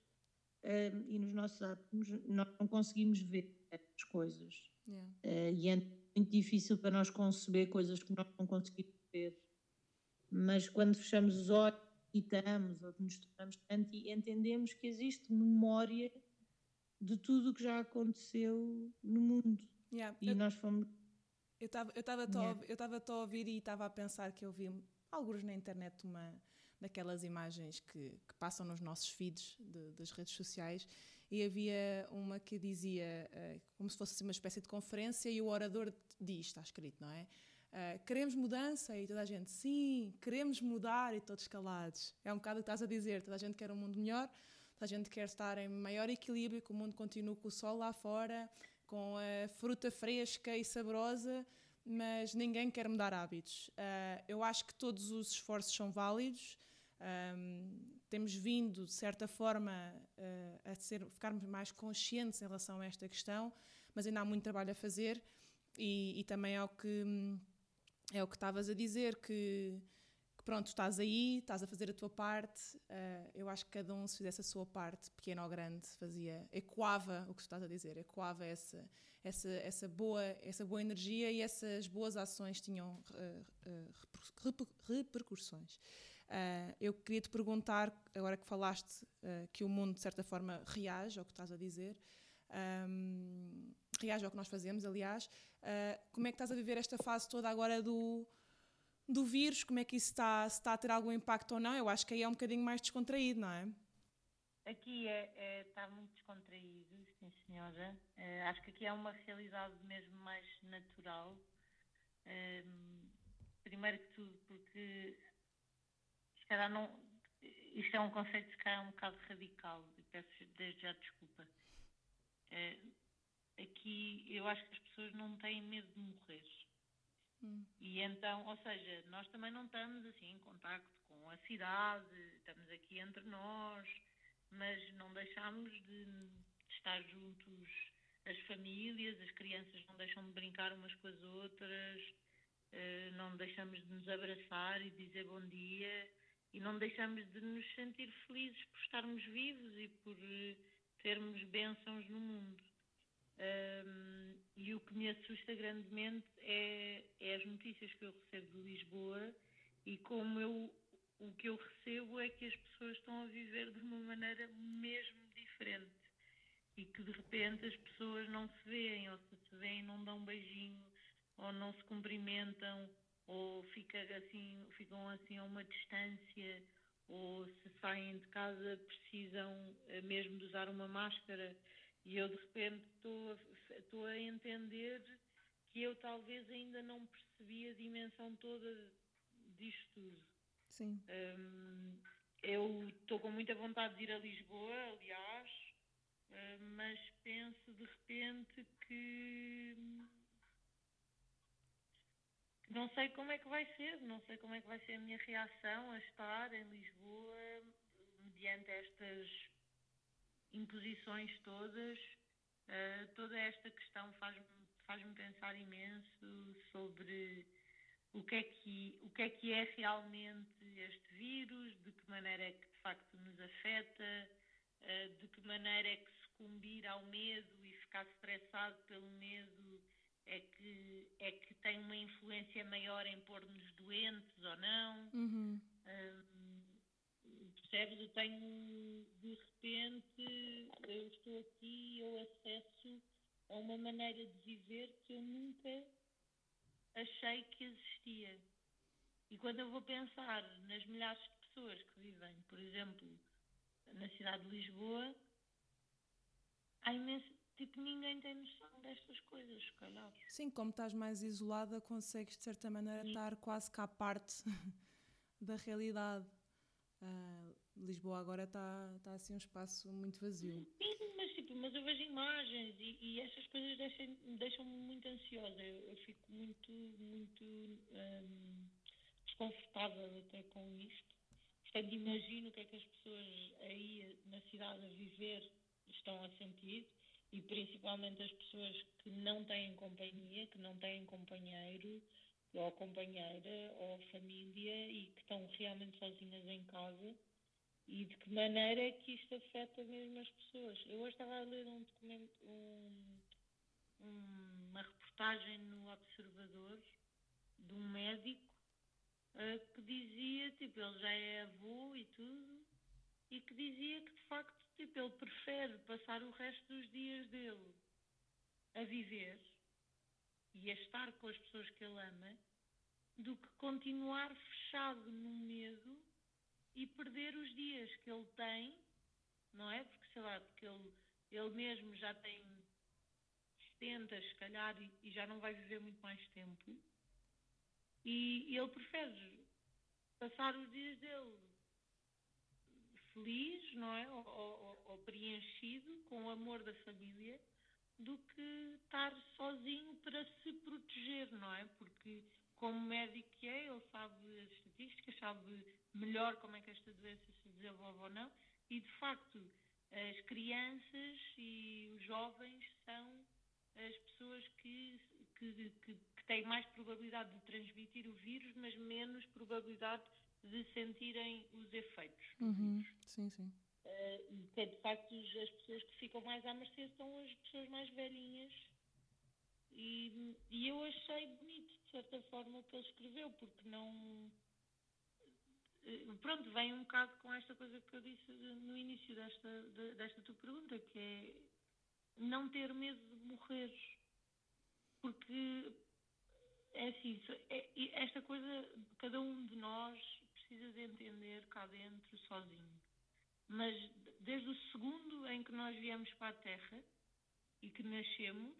uh, e nos nossos átomos nós não conseguimos ver as coisas. Yeah. Uh, e é muito difícil para nós conceber coisas que nós não conseguimos ver. Mas quando fechamos os olhos, meditamos ou nos tornamos tanto e entendemos que existe memória de tudo o que já aconteceu no mundo. Yeah. E eu, nós fomos. Eu estava eu yeah. a ouvir e estava a pensar que eu vi alguns na internet uma daquelas imagens que, que passam nos nossos feeds de, das redes sociais e havia uma que dizia uh, como se fosse assim uma espécie de conferência e o orador diz, está escrito, não é? Uh, queremos mudança e toda a gente, sim, queremos mudar e todos calados. É um bocado o que estás a dizer, toda a gente quer um mundo melhor, toda a gente quer estar em maior equilíbrio, que o mundo continue com o sol lá fora, com a fruta fresca e saborosa, mas ninguém quer mudar hábitos. Uh, eu acho que todos os esforços são válidos, um, temos vindo, de certa forma, uh, a ser, ficarmos mais conscientes em relação a esta questão, mas ainda há muito trabalho a fazer e, e também é o que é o que estavas a dizer que, que, pronto estás aí estás a fazer a tua parte. Uh, eu acho que cada um se fizesse a sua parte pequena ou grande fazia ecoava o que tu estás a dizer ecoava essa essa essa boa essa boa energia e essas boas ações tinham uh, repercussões Uh, eu queria te perguntar, agora que falaste uh, que o mundo de certa forma reage ao que estás a dizer, um, reage ao que nós fazemos, aliás, uh, como é que estás a viver esta fase toda agora do, do vírus? Como é que isso está, se está a ter algum impacto ou não? Eu acho que aí é um bocadinho mais descontraído, não é? Aqui é, é, está muito descontraído, sim senhora. acho que aqui é uma realidade mesmo mais natural. primeiro que tudo, porque se calhar não. Isto é um conceito, se calhar, um bocado radical, e peço desde já desculpa. É, aqui eu acho que as pessoas não têm medo de morrer. Hum. E então, ou seja, nós também não estamos assim em contacto com a cidade, estamos aqui entre nós, mas não deixamos de, estar juntos as famílias, as crianças não deixam de brincar umas com as outras, uh, não deixamos de nos abraçar e dizer bom dia e não deixamos de nos sentir felizes por estarmos vivos e por eh, termos bênçãos no mundo. Um, e o que me assusta grandemente é, é, as notícias que eu recebo de Lisboa e como eu, o que eu recebo é que as pessoas estão a viver de uma maneira mesmo diferente e que de repente as pessoas não se veem, ou se se veem não dão um beijinho, ou não se cumprimentam, ou fica assim, ficam assim a uma distância, ou se saem de casa precisam eh, mesmo de usar uma máscara e eu de repente estou a entender que eu talvez ainda não percebi a dimensão toda disto tudo. Sim. Um, eu estou com muita vontade de ir a Lisboa, aliás, uh, mas penso de repente que não sei como é que vai ser, não sei como é que vai ser a minha reação a estar em Lisboa mediante estas imposições todas. Uh, toda esta questão faz-me faz pensar imenso sobre o que, é que, o que é que é realmente este vírus, de que maneira é que de facto nos afeta, uh, de que maneira é que sucumbir ao medo e ficar estressado pelo medo é que, é que tem uma influência maior em pôr-nos doentes ou não. Uhum. Um, percebes? Eu tenho, de repente, eu estou aqui, eu acesso a uma maneira de viver que eu nunca achei que existia. E quando eu vou pensar nas milhares de pessoas que vivem, por exemplo, na cidade de Lisboa, há imenso, tipo, ninguém tem noção destas coisas, se calhar. Sim, como estás mais isolada, consegues de certa maneira Sim. estar quase cá à parte da realidade. Uh, Lisboa agora está tá assim um espaço muito vazio. Sim, mas, tipo, mas eu vejo imagens e, e essas coisas deixam-me deixam muito ansiosa. Eu, eu, fico muito, muito um, desconfortável até com isto. Portanto, imagino o que é que as pessoas aí na cidade a viver estão a sentir e principalmente as pessoas que não têm companhia, que não têm companheiro ou companheira ou família e que estão realmente sozinhas em casa e de que maneira é que isto afeta mesmo as pessoas. Eu hoje estava a ler um documento, um, uma reportagem no Observador de um médico uh, que dizia, tipo, ele já é avô e tudo, e que dizia que de facto tipo, ele prefere passar o resto dos dias dele a viver e a estar com as pessoas que ele ama do que continuar fechado no medo e perder os dias que ele tem, não é? Porque sei lá, porque ele, ele mesmo já tem 70, se calhar, e, e já não vai viver muito mais tempo. E, e ele prefere passar os dias dele feliz, não é? Ou, ou, ou, preenchido com o amor da família, do que estar sozinho para se proteger, não é? Porque, como médico que é, ele sabe as estatísticas, sabe melhor como é que esta doença se desenvolve ou não, e de facto, as crianças e os jovens são as pessoas que, que, que, que têm mais probabilidade de transmitir o vírus, mas menos probabilidade de sentirem os efeitos. Uhum. Sim, sim. Uh, e que de facto as pessoas que ficam mais à mercê são as pessoas mais velhinhas. E, e eu achei bonito, de certa forma, o que ele escreveu, porque não. Eh, pronto, vem um bocado com esta coisa que eu disse no início desta, desta tua pergunta, que é não ter medo de morrer. Porque é assim, é, esta coisa, cada um de nós precisa de entender cá dentro sozinho. Mas desde o segundo em que nós viemos para a Terra e que nascemos,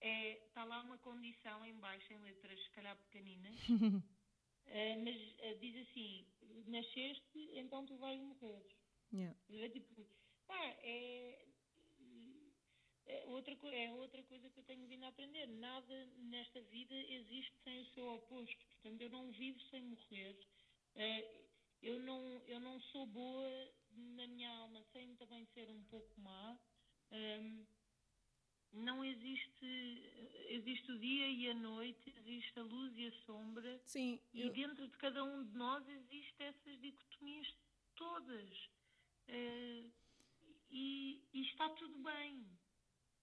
é, está lá uma condição em baixo, em letras se calhar pequeninas, uh, mas uh, diz assim, nasceste, então tu vais morrer. Yeah. É tipo, pá, é, é, outra, é outra coisa que eu tenho vindo a aprender. Nada nesta vida existe sem o seu oposto. Portanto, eu não vivo sem morrer. É, eu, não, eu não sou boa na minha alma sem também ser um pouco má. Um, não existe, existe o dia e a noite, existe a luz e a sombra. Sim. E eu... dentro de cada um de nós existem essas dicotomias todas. Uh, e, e, está tudo bem.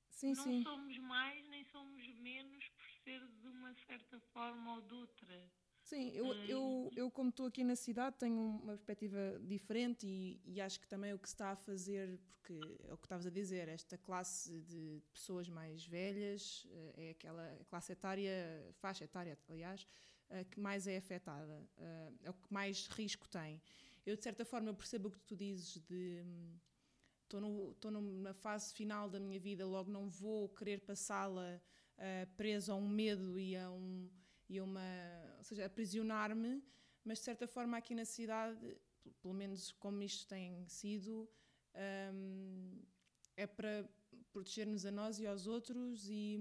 Sim, não sim. somos mais nem somos menos por ser de uma certa forma ou de outra. Sim, eu, eu, eu como estou aqui na cidade tenho uma perspectiva diferente e, e, acho que também o que se está a fazer, porque é o que estavas a dizer, esta classe de pessoas mais velhas eh, é aquela classe etária, faixa etária, aliás, eh, que mais é afetada, eh, é o que mais risco tem. Eu, de certa forma, percebo o que tu dizes de estou na fase final da minha vida, logo não vou querer passá-la uh, presa a um medo e a um e uma, ou seja, aprisionar-me, mas de certa forma aqui na cidade, pelo menos como isto tem sido, um, é para proteger-nos a nós e aos outros e,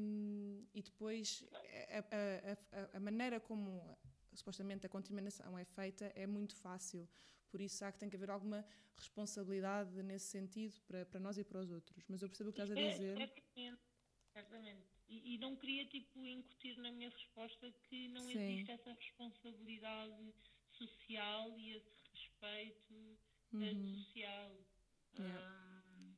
e depois a, a, a, a, maneira como supostamente a contaminação é feita é muito fácil. Por isso há que tem que haver alguma responsabilidade nesse sentido para, para nós e para os outros. Mas eu percebo o que estás a é, dizer. É, é, certamente. E, e, não queria tipo incutir na minha resposta que não Sim. existe essa responsabilidade social e esse respeito eh, uhum. social. Yeah. Um,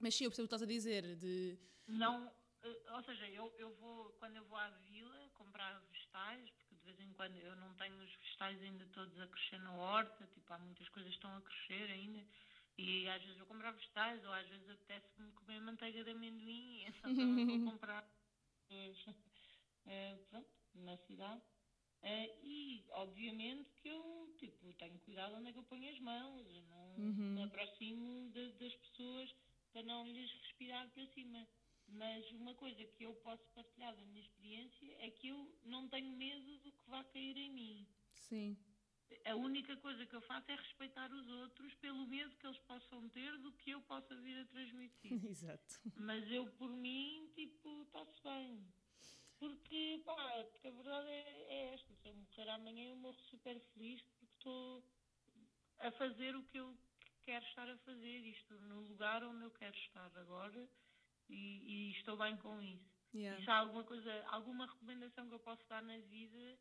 Mas sim, eu percebo o que estás a dizer de não, eh, ou seja, eu, eu vou quando eu vou à vila comprar vegetais, porque de vez em quando eu não tenho os vegetais ainda todos a crescer na horta, tipo, há muitas coisas que estão a crescer ainda. E às vezes vou comprar vegetais, ou às vezes apetece-me comer manteiga de amendoim, então vou comprar uh, pronto, na cidade. Uh, e obviamente que eu tipo, tenho cuidado onde é que eu ponho as mãos, eu não uhum. me aproximo de, das pessoas para não lhes respirar para cima. Mas uma coisa que eu posso partilhar da minha experiência é que eu não tenho medo do que vai cair em mim. Sim. A única coisa que eu faço é respeitar os outros pelo medo que eles possam ter do que eu possa vir a transmitir. Exato. Mas eu, por mim, tipo, está-se bem. Porque, pá, porque a verdade é, é, esta. Se eu morrer amanhã, eu morro super feliz porque estou a fazer o que eu quero estar a fazer. Isto no lugar onde eu quero estar agora e, e estou bem com isso. Yeah. E se há alguma coisa, alguma recomendação que eu posso dar na vida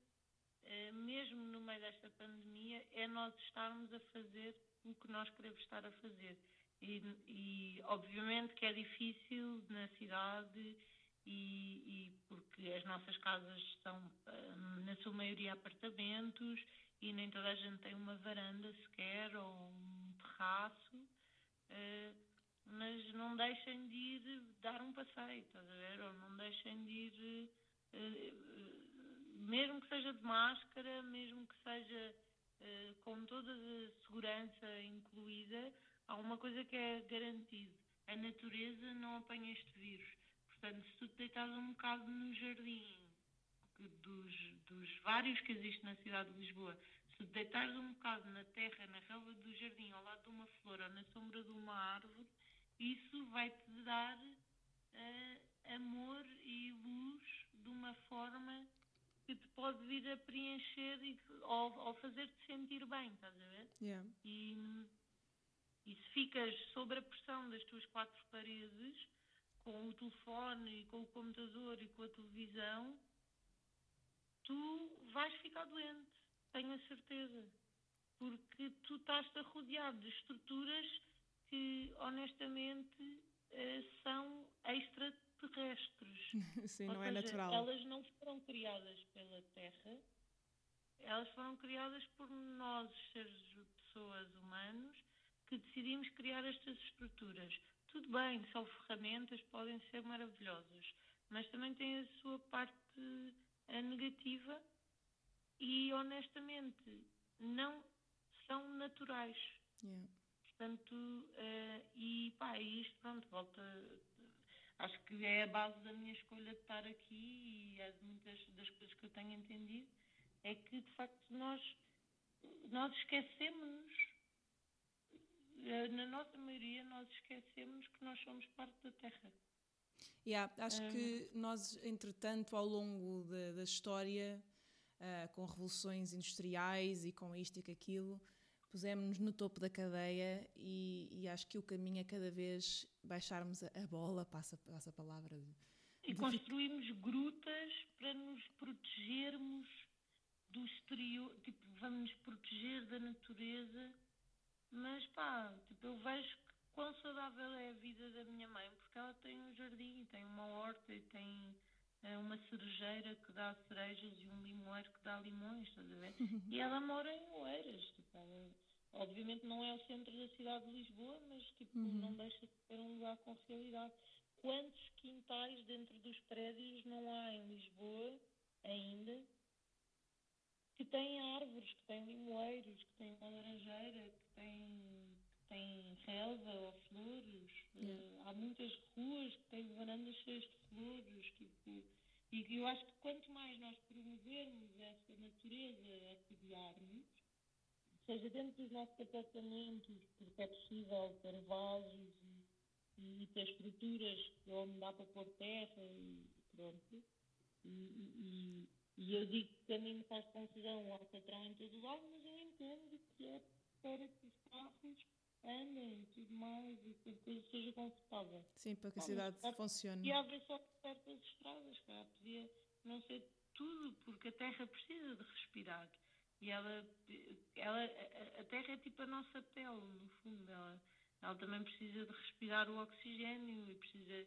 mesmo no meio desta pandemia, é nós estarmos a fazer o que nós queremos estar a fazer. E, e obviamente que é difícil na cidade e, e, porque as nossas casas são, eh, na sua maioria, apartamentos e nem toda a gente tem uma varanda sequer ou um terraço, eh, mas não deixem de ir dar um passeio, estás a ver? Ou não deixem de ir mesmo que seja de máscara, mesmo que seja uh, com toda a segurança incluída, há uma coisa que é garantido: a natureza não apanha este vírus. Portanto, se tu te deitares um bocado no jardim, dos, dos vários que existem na cidade de Lisboa, se te deitares um bocado na terra, na relva do jardim, ao lado de uma flor ou na sombra de uma árvore, isso vai-te dar uh, amor e luz de uma forma que te pode vir a preencher e, ou, ou fazer-te sentir bem, estás a ver? Yeah. E, e se ficas sob a pressão das tuas quatro paredes, com o telefone, e com o computador e com a televisão, tu vais ficar doente, tenho a certeza. Porque tu estás-te rodeado de estruturas que, honestamente, eh, são extra terrestres. Sim, Ou não é seja, é natural. Elas não foram criadas pela Terra, elas foram criadas por nós, seres pessoas humanos, que decidimos criar estas estruturas. Tudo bem, são ferramentas, podem ser maravilhosas, mas também têm a sua parte negativa e, honestamente, não são naturais. Yeah. Portanto, uh, e pá, isto, pronto, volta acho que é a base da minha escolha de estar aqui e é muitas das coisas que eu tenho entendido, é que de facto nós, nós esquecemos, eh, na nossa maioria, nós esquecemos que nós somos parte da Terra. Yeah, acho um, que nós, entretanto, ao longo da, da história, uh, com revoluções industriais e com isto e com aquilo, pusemos-nos no topo da cadeia e, e, acho que o caminho é cada vez baixarmos a, a bola, passa, passa a palavra. De, e de construímos grutas para nos protegermos do exterior, tipo, vamos nos proteger da natureza, mas pá, tipo, eu vejo que quão saudável é a vida da minha mãe, porque ela tem um jardim, tem uma horta e tem uma cerejeira que dá cerejas e um limoeiro que dá limões, estás a ver? E ela mora em Oeiras, tipo, obviamente não é o centro da cidade de Lisboa, mas tipo, Uhum. não deixa de ser um lugar com realidade. Quantos quintais dentro dos prédios não há em Lisboa ainda que têm árvores, que têm limoeiros, que têm uma laranjeira, que têm, que têm relva ou flores. Eh, há muitas ruas que têm varandas cheias de flores. Tipo, e eu acho que quanto mais nós promovermos essa natureza, assediarmos, seja dentro dos nossos apartamentos, porque é possível ter vasos e, e ter estruturas onde dá para pôr terra e pronto. E, e- e- eu digo que a mim me faz confusão o alcatrão em todo lado, mas eu entendo que é para que os carros e tudo mais e que a coisa seja confortável. Sim, para que a cidade mas- funcione. E haver só certas estradas, cara. Podia não ser tudo, porque a terra precisa de respirar. E ela, ela a- terra é tipo a nossa pele, no fundo. Ela, ela também precisa de respirar o oxigênio e precisa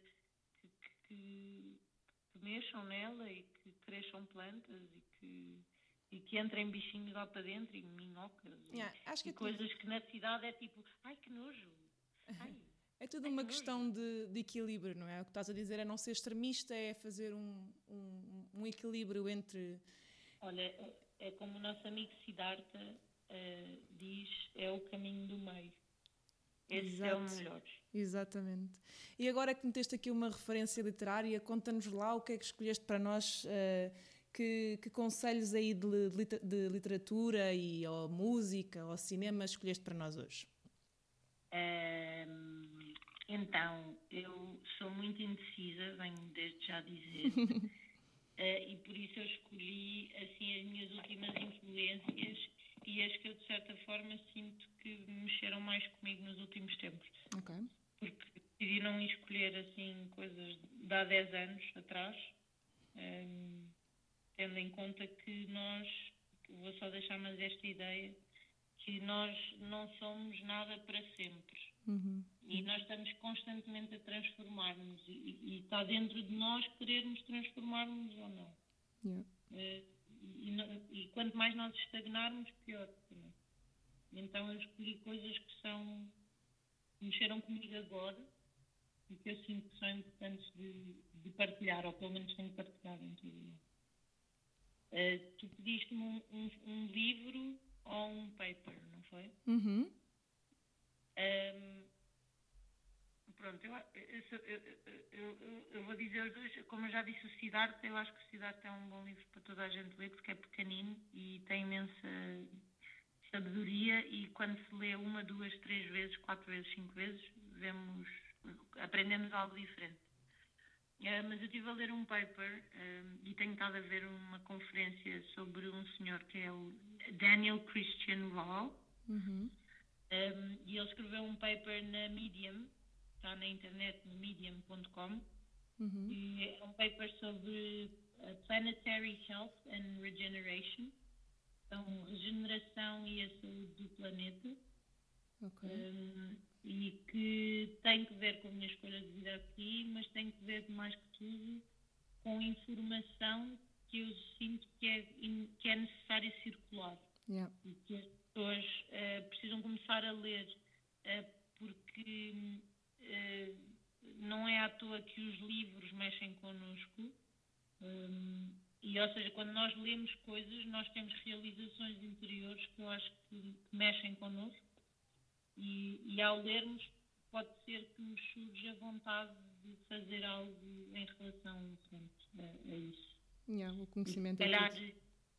que- que- que mexam nela e que cresçam plantas e que, e que entrem bichinhos lá para dentro e minhocas Yeah, e é tudo- coisas que na cidade é tipo, ai que nojo. Ai, É tudo Ai, uma que questão de, de equilíbrio, não é? O que estás a dizer é não ser extremista, é fazer um, um, um equilíbrio entre. Olha, é- é como o nosso amigo Siddhartha eh, diz, é o caminho do meio. Esse é o Exato. melhor. Exatamente. E agora que meteste aqui uma referência literária, conta-nos lá o que é que escolheste para nós, eh, que, que conselhos aí de, de liter- de literatura e ou música ou cinema escolheste para nós hoje? Ehm, então, eu sou muito indecisa, venho desde já dizer, Eh, e por isso eu escolhi assim as minhas últimas influências e as que eu de certa forma sinto que mexeram mais comigo nos últimos tempos. Ok. porque decidi não escolher assim coisas de há 10 anos atrás, hum, tendo em conta que nós, vou só deixar mais esta ideia, que nós não somos nada para sempre. Uhum. E nós estamos constantemente a transformar-nos e, e- está dentro de nós querermos transformar-nos ou não. Yeah. Eh, e, e quanto mais nós estagnarmos, pior também. Então eu escolhi coisas que são que mexeram comigo agora e que eu sinto que são importantes de, de partilhar, ou pelo menos tenho partilhado em todo. Eh, tu pediste-me um, um- um livro ou um paper, não foi? Uhum. Ahm, pronto, eu, eu, eu- eu- eu- eu- eu vou dizer os dois, como eu já disse, o Siddhartha, eu acho que o Siddhartha é um bom livro para toda a gente ler, porque é pequenino e tem imensa sabedoria e quando se lê uma, duas, três vezes, quatro vezes, cinco vezes, vemos, aprendemos algo diferente. Eh, mas eu estive a ler um paper eh, e tenho estado a ver uma conferência sobre um senhor que é o Daniel Christian Rawl, Uhum. um, e ele escreveu um paper na Medium, está na internet no medium.com, Uhum. e é um paper sobre uh, planetary health and regeneration, então regeneração e a saúde do planeta, Ok. um, e que tem que ver com a minha escolha de vida aqui, mas tem que ver mais que tudo com informação que eu sinto que é, que é necessária circular Yeah. e que as pessoas eh, precisam começar a ler, eh, porque eh, não é à toa que os livros mexem connosco. hum, e, ou seja, quando nós lemos coisas, nós temos realizações interiores que eu acho que, que mexem connosco. E, e ao lermos, pode ser que nos surja a vontade de fazer algo em relação pronto, a, a isso. Yeah, o E conhecimento é calhar, tudo.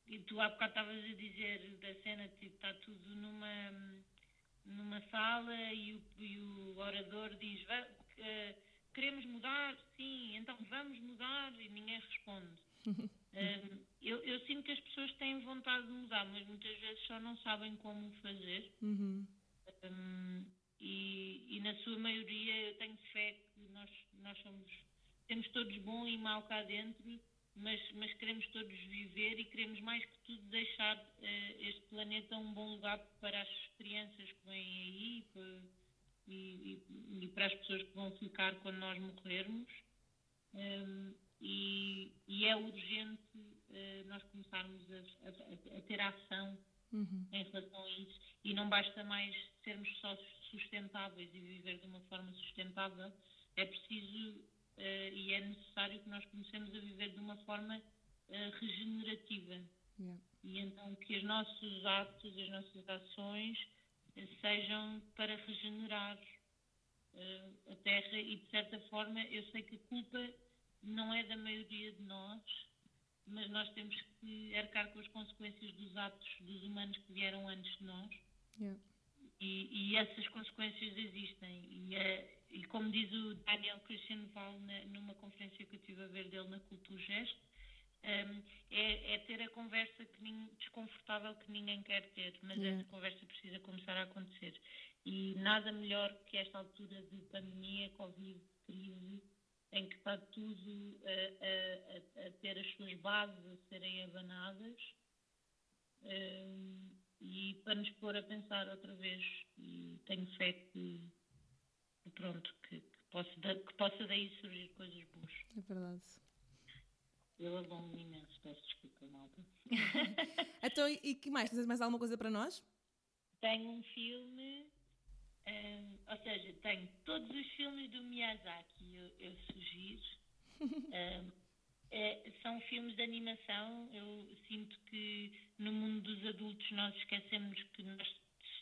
e tu há bocado estavas a dizer da cena, tipo, está tudo numa, numa sala e o, e o orador diz, "Va- eh, queremos mudar, sim, então vamos mudar, e ninguém responde. Um, eu, eu sinto que as pessoas têm vontade de mudar, mas muitas vezes só não sabem como fazer. Uhum. Um, e, e na sua maioria eu tenho fé que nós, nós somos, temos todos bom e mau cá dentro, mas, mas queremos todos viver e queremos mais que tudo deixar eh, este planeta um bom lugar para as crianças que vêm aí para- e, e- e para as pessoas que vão ficar quando nós morrermos. Um, e, é urgente uh, nós começarmos a, a, a ter ação uhum. em relação a isso e não basta mais sermos só sustentáveis e viver de uma forma sustentável, é preciso uh, e é necessário que nós comecemos a viver de uma forma uh, regenerativa. Yeah. E então que os nossos atos, as nossas ações sejam para regenerar uh, a Terra e, de certa forma, eu sei que a culpa não é da maioria de nós, mas nós temos que arcar com as consequências dos atos dos humanos que vieram antes de nós. Yeah. E, e, essas consequências existem. E, é, e, como diz o Daniel Christian Val na, numa conferência que eu estive a ver dele na Culturgest, um, é, é, ter a conversa que desconfortável que ninguém quer ter, mas yeah. essa conversa precisa começar a acontecer. E nada melhor que esta altura de pandemia, Covid, crise, em que está tudo a, a, a ter as suas bases a serem abanadas um, e para nos pôr a pensar outra vez. E tenho fé que, pronto, que, que, possa, que possa daí surgir coisas boas. É verdade. Eu alongo imenso, peço desculpa, malta. então, e que mais? Tens mais alguma coisa para nós? Tenho um filme, um, ou seja, tenho todos os filmes do Miyazaki, eu, eu sugiro. um, é, são filmes de animação. Eu sinto que no mundo dos adultos nós esquecemos que nós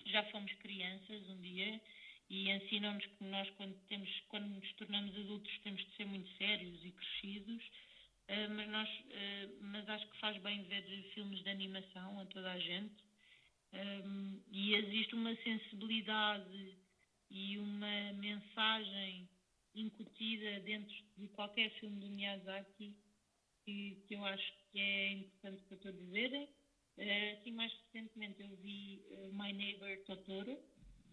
já fomos crianças um dia e ensinam-nos que nós, quando, temos, quando nos tornamos adultos, temos de ser muito sérios e crescidos eh, mas, nós, uh, mas acho que faz bem ver filmes de animação a toda a gente. Um, e existe uma sensibilidade e uma mensagem incutida dentro de qualquer filme do Miyazaki que, que eu acho que é importante para todos verem. Uh, assim, mais recentemente eu vi uh, My Neighbor Totoro,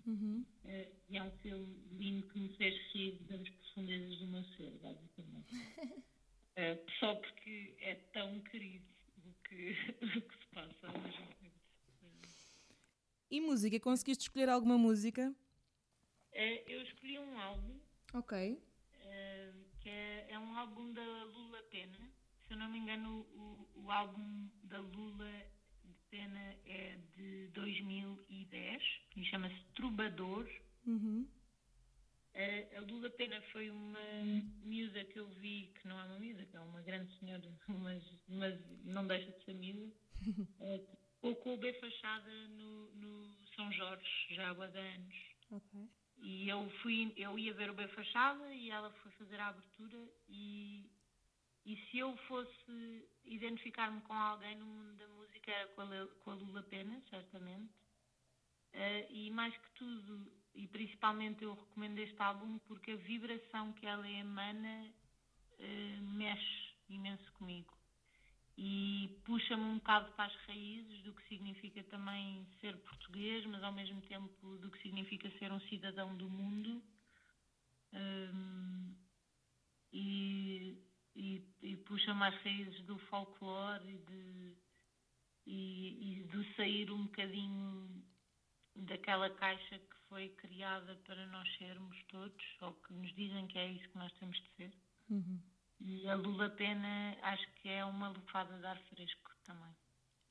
uhum. uh, e é um filme lindo que me fez rir das profundezas do meu ser, basicamente. Uh, só porque é tão querido o que, o que se passa ao mesmo tempo. E música? Conseguiste escolher alguma música? Uh, eu escolhi um álbum. Ok. Uh, que é, é, um álbum da Lula Pena. Se eu não me engano, o, o álbum da Lula Pena é de 2010 e chama-se Trubador. Uhum. A Lula Pena foi uma miúda que eu vi, que não é uma miúda, que é uma grande senhora, mas, mas não deixa de ser miúda, colocou o B Fachada no, no, São Já há anos. Okay. E eu, fui, eu ia ver o B Fachada e ela foi fazer a abertura e, e se eu fosse identificar-me com alguém no mundo da música era com a, com a Lula Pena, certamente. Uh, e mais que tudo, e principalmente eu recomendo este álbum porque a vibração que ela emana uh, mexe imenso comigo e puxa-me um bocado para as raízes do que significa também ser português, mas ao mesmo tempo do que significa ser um cidadão do mundo. Um, e, e, e puxa-me às raízes do folclore e, de, e, e do sair um bocadinho daquela caixa que foi criada para nós sermos todos, ou que nos dizem que é isso que nós temos de ser. Uhum. E a Lula Pena acho que é uma lufada de ar fresco também.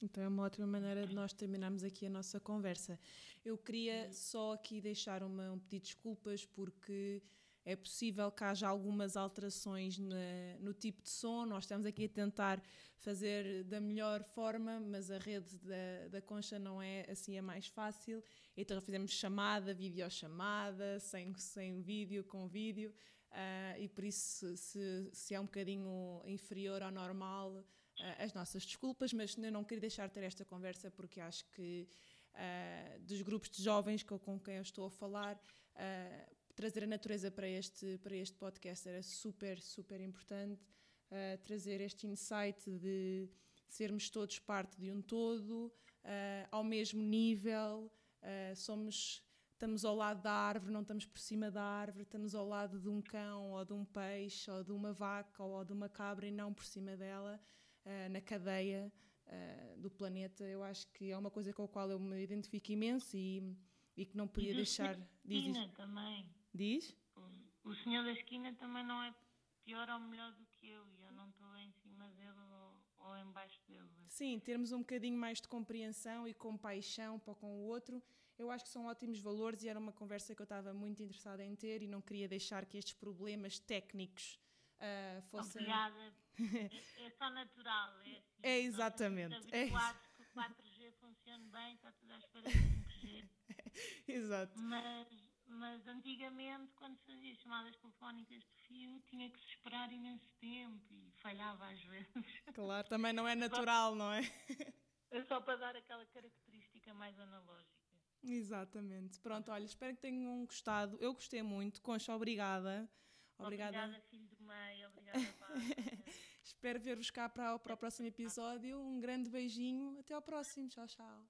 Então é uma ótima maneira de nós terminarmos aqui a nossa conversa. Eu queria só aqui deixar uma, um pedido de desculpas porque é possível que haja algumas alterações na, no tipo de som. Nós estamos aqui a tentar fazer da melhor forma, mas a rede da, da Concha não é assim a mais fácil. Então fizemos chamada, videochamada, sem, sem vídeo, com vídeo. Uh, e por isso, se, se é um bocadinho inferior ao normal, uh, as nossas desculpas, mas eu não queria deixar de ter esta conversa porque acho que uh, dos grupos de jovens com, com quem eu estou a falar, trazer a natureza para este, para este podcast era super, super importante. Trazer este insight de sermos todos parte de um todo, ao mesmo nível, somos, estamos ao lado da árvore, não estamos por cima da árvore, estamos ao lado de um cão ou de um peixe ou de uma vaca ou de uma cabra e não por cima dela, na cadeia do planeta. Eu acho que é uma coisa com a qual eu me identifico imenso e, e que não podia deixar de existir. também. Diz? O senhor da esquina também não é pior ou melhor do que eu e eu não estou em cima dele ou, ou em baixo dele. Sim, termos um bocadinho mais de compreensão e compaixão para com o outro, eu acho que são ótimos valores e era uma conversa que eu estava muito interessada em ter e não queria deixar que estes problemas técnicos uh, fossem. Obrigada. é, é só natural. É, assim, é exatamente. É que o 4G funcione bem, está tudo à espera do 5G. Exato. Mas, mas antigamente, quando se fazia chamadas telefónicas de fio, tinha que se esperar imenso tempo e falhava às vezes. Claro, também não é natural, não é? É só para dar aquela característica mais analógica. Exatamente. Pronto, olha, espero que tenham gostado. Eu gostei muito. Concha, obrigada. Obrigada, obrigada filho do meio. Obrigada, Espero ver-vos cá para, para o próximo episódio. Um grande beijinho. Até ao próximo. Tchau, tchau.